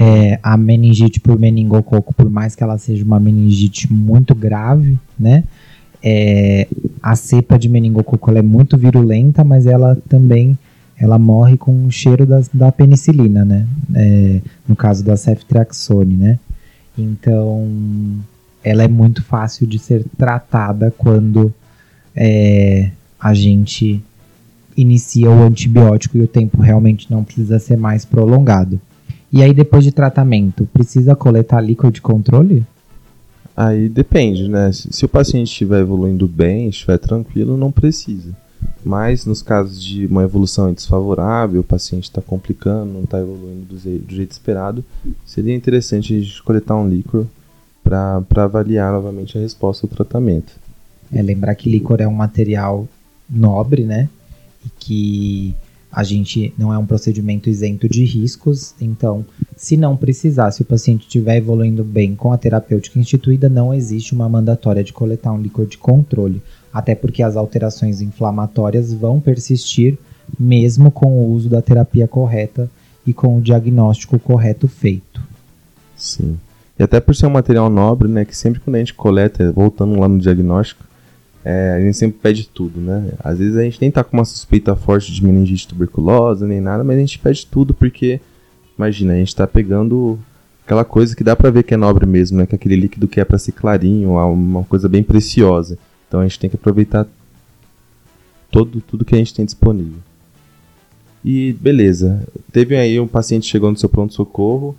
É, a meningite por meningococo, por mais que ela seja uma meningite muito grave, né? É, a cepa de meningococo é muito virulenta, mas ela também ela morre com o cheiro das, da penicilina, né? É, no caso da ceftriaxone, né? Então, ela é muito fácil de ser tratada quando é, a gente inicia o antibiótico e o tempo realmente não precisa ser mais prolongado. E aí, depois de tratamento, precisa coletar líquido de controle? Aí depende, né? Se, o paciente estiver evoluindo bem, estiver tranquilo, não precisa. Mas nos casos de uma evolução desfavorável, o paciente está complicando, não está evoluindo do jeito, do jeito, esperado, seria interessante a gente coletar um líquor para avaliar novamente a resposta ao tratamento. É lembrar que líquor é um material nobre, né? E que a gente não é um procedimento isento de riscos, então, se não precisar, se o paciente estiver evoluindo bem com a terapêutica instituída, não existe uma mandatória de coletar um líquor de controle até porque as alterações inflamatórias vão persistir mesmo com o uso da terapia correta e com o diagnóstico correto feito. Sim. E até por ser um material nobre, né, que sempre quando a gente coleta, voltando lá no diagnóstico, é, a gente sempre pede tudo, né? Às vezes a gente nem tá com uma suspeita forte de meningite tuberculosa nem nada, mas a gente pede tudo porque, imagina, a gente tá pegando aquela coisa que dá para ver que é nobre mesmo, né? Que é aquele líquido que é para ser clarinho, uma coisa bem preciosa. Então a gente tem que aproveitar todo, tudo que a gente tem disponível. E beleza, teve aí um paciente chegou no seu pronto-socorro,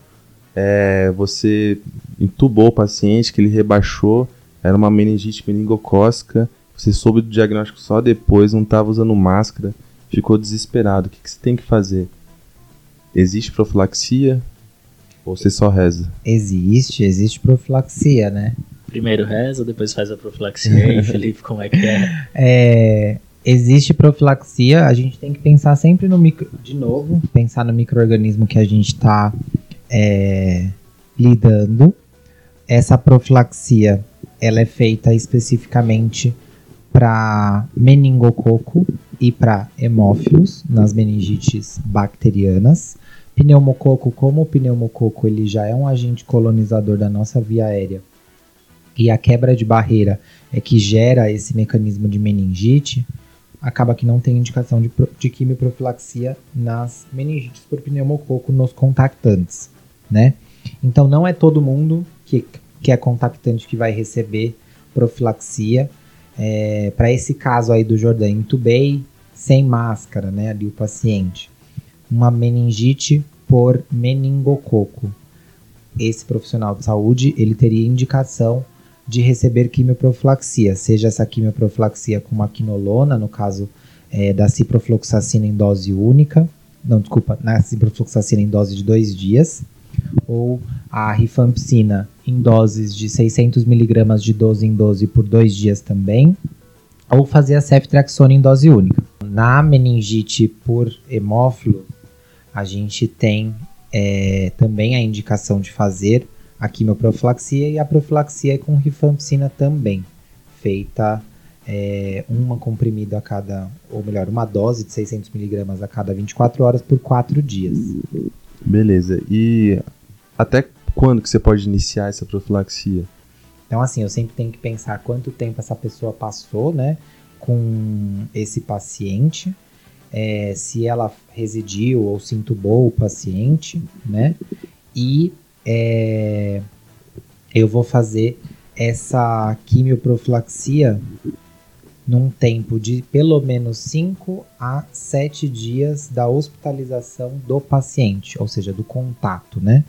é, você entubou o paciente, que ele rebaixou, era uma meningite meningocócica, você soube do diagnóstico só depois, não estava usando máscara, ficou desesperado. O que, que você tem que fazer? Existe profilaxia? Ou você só reza? Existe, existe profilaxia, né? Primeiro reza, depois faz a profilaxia. E Felipe, como é que é? é? Existe profilaxia, a gente tem que pensar sempre no micro. De novo, pensar no microorganismo que a gente está é, lidando. Essa profilaxia ela é feita especificamente para meningococo e para hemófilos nas meningites bacterianas. Pneumococo, como o pneumococo ele já é um agente colonizador da nossa via aérea, e a quebra de barreira é que gera esse mecanismo de meningite, acaba que não tem indicação de, de quimioprofilaxia nas meningites por pneumococo nos contactantes, né? Então não é todo mundo que, que é contactante que vai receber profilaxia. É, Para esse caso aí do Jordan, intubei sem máscara, né, ali o paciente. Uma meningite por meningococo. Esse profissional de saúde, ele teria indicação de receber quimioprofilaxia, seja essa quimioprofilaxia com uma quinolona, no caso é, da ciprofloxacina em dose única, não, desculpa, na ciprofloxacina em dose de dois dias, ou a rifampicina em doses de 600mg de 12 em 12 por dois dias também, ou fazer a ceftriaxona em dose única. Na meningite por hemófilo, a gente tem é, também a indicação de fazer a quimioprofilaxia e a profilaxia com rifampicina também, feita é, uma comprimida a cada, ou melhor, uma dose de 600 miligramas a cada 24 horas por 4 dias. Beleza. E até quando que você pode iniciar essa profilaxia? Então, assim, eu sempre tenho que pensar quanto tempo essa pessoa passou, né, com esse paciente, é, se ela residiu ou se entubou o paciente, né, e é, eu vou fazer essa quimioprofilaxia num tempo de pelo menos 5 a 7 dias da hospitalização do paciente, ou seja, do contato, né?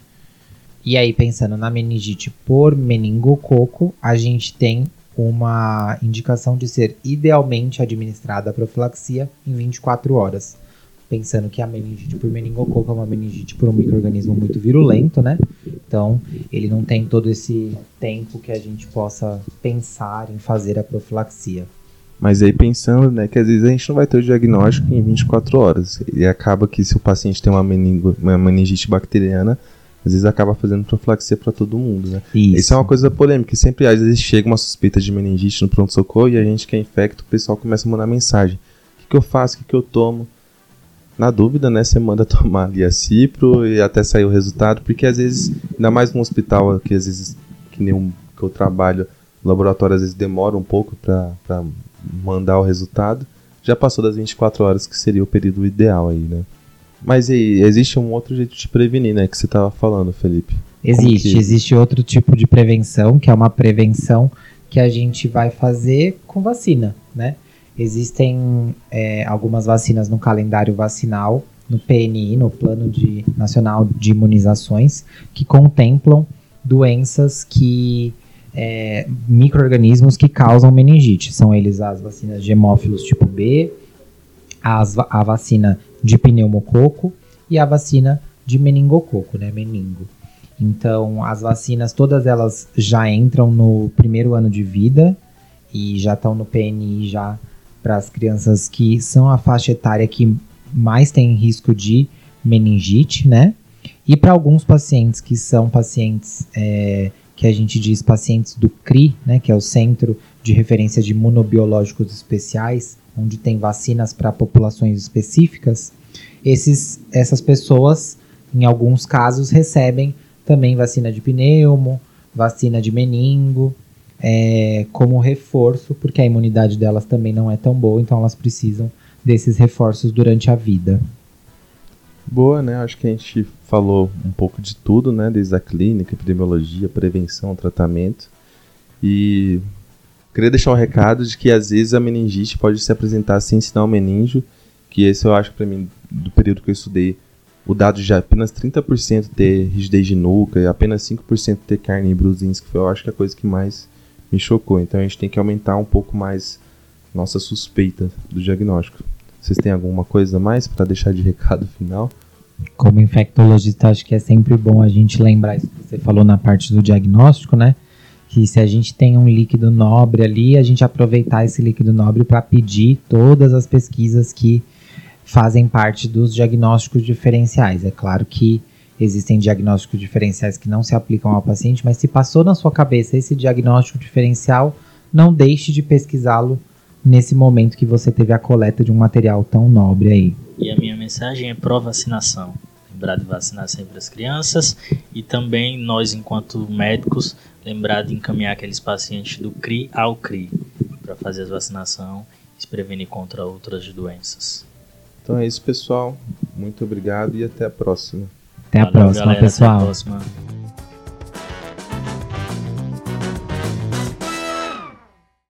E aí, pensando na meningite por meningococo, a gente tem uma indicação de ser idealmente administrada a profilaxia em 24 horas. Pensando que a meningite por meningococo é uma meningite por um microorganismo muito virulento, né? Então, ele não tem todo esse tempo que a gente possa pensar em fazer a profilaxia. Mas aí pensando, né, que às vezes a gente não vai ter o diagnóstico em 24 horas. E acaba que se o paciente tem uma, meningo, uma meningite bacteriana, às vezes acaba fazendo profilaxia para todo mundo, né? Isso. Isso é uma coisa polêmica, sempre às vezes chega uma suspeita de meningite no pronto-socorro e a gente que é infecto, o pessoal começa a mandar mensagem. O que, que eu faço? O que, que eu tomo? Na dúvida, né, você manda tomar ali a cipro e até sair o resultado, porque às vezes, ainda mais num hospital que às vezes, que nem um, que eu trabalho, o laboratório às vezes demora um pouco para mandar o resultado, já passou das 24 horas, que seria o período ideal aí, né? Mas aí, existe um outro jeito de prevenir, né? Que você estava falando, Felipe. Existe, que... existe outro tipo de prevenção, que é uma prevenção que a gente vai fazer com vacina, né? Existem é, algumas vacinas no calendário vacinal, no PNI, no Plano de, Nacional de Imunizações, que contemplam doenças que é, micro-organismos que causam meningite. São eles as vacinas de hemófilos tipo B, as, a vacina de pneumococo e a vacina de meningococo, né, meningo. Então, as vacinas, todas elas já entram no primeiro ano de vida e já estão no PNI já para as crianças que são a faixa etária que mais tem risco de meningite, né? E para alguns pacientes que são pacientes é, que a gente diz pacientes do CRI, né, que é o Centro de Referência de Imunobiológicos Especiais, onde tem vacinas para populações específicas, esses, essas pessoas, em alguns casos, recebem também vacina de pneumo, vacina de meningo, é, como reforço, porque a imunidade delas também não é tão boa, então elas precisam desses reforços durante a vida. Boa, né? Acho que a gente falou um pouco de tudo, né? Desde a clínica, epidemiologia, prevenção, tratamento. E queria deixar um recado de que às vezes a meningite pode se apresentar sem sinal meningo, que esse eu acho para mim, do período que eu estudei, o dado de apenas 30% ter rigidez de nuca e apenas 5% ter carne em Brusins, que foi eu acho que a coisa que mais me chocou. Então a gente tem que aumentar um pouco mais nossa suspeita do diagnóstico. Vocês têm alguma coisa mais para deixar de recado final? Como infectologista, acho que é sempre bom a gente lembrar isso que você falou na parte do diagnóstico, né? Que se a gente tem um líquido nobre ali, a gente aproveitar esse líquido nobre para pedir todas as pesquisas que fazem parte dos diagnósticos diferenciais. É claro que existem diagnósticos diferenciais que não se aplicam ao paciente, mas se passou na sua cabeça esse diagnóstico diferencial, não deixe de pesquisá-lo nesse momento que você teve a coleta de um material tão nobre aí. E a minha mensagem é pró-vacinação. Lembrar de vacinar sempre as crianças e também nós, enquanto médicos, lembrar de encaminhar aqueles pacientes do CRI ao CRI para fazer a vacinação e se prevenir contra outras doenças. Então é isso, pessoal. Muito obrigado e até a próxima. Até a Valeu, próxima, galera, pessoal. Até a próxima.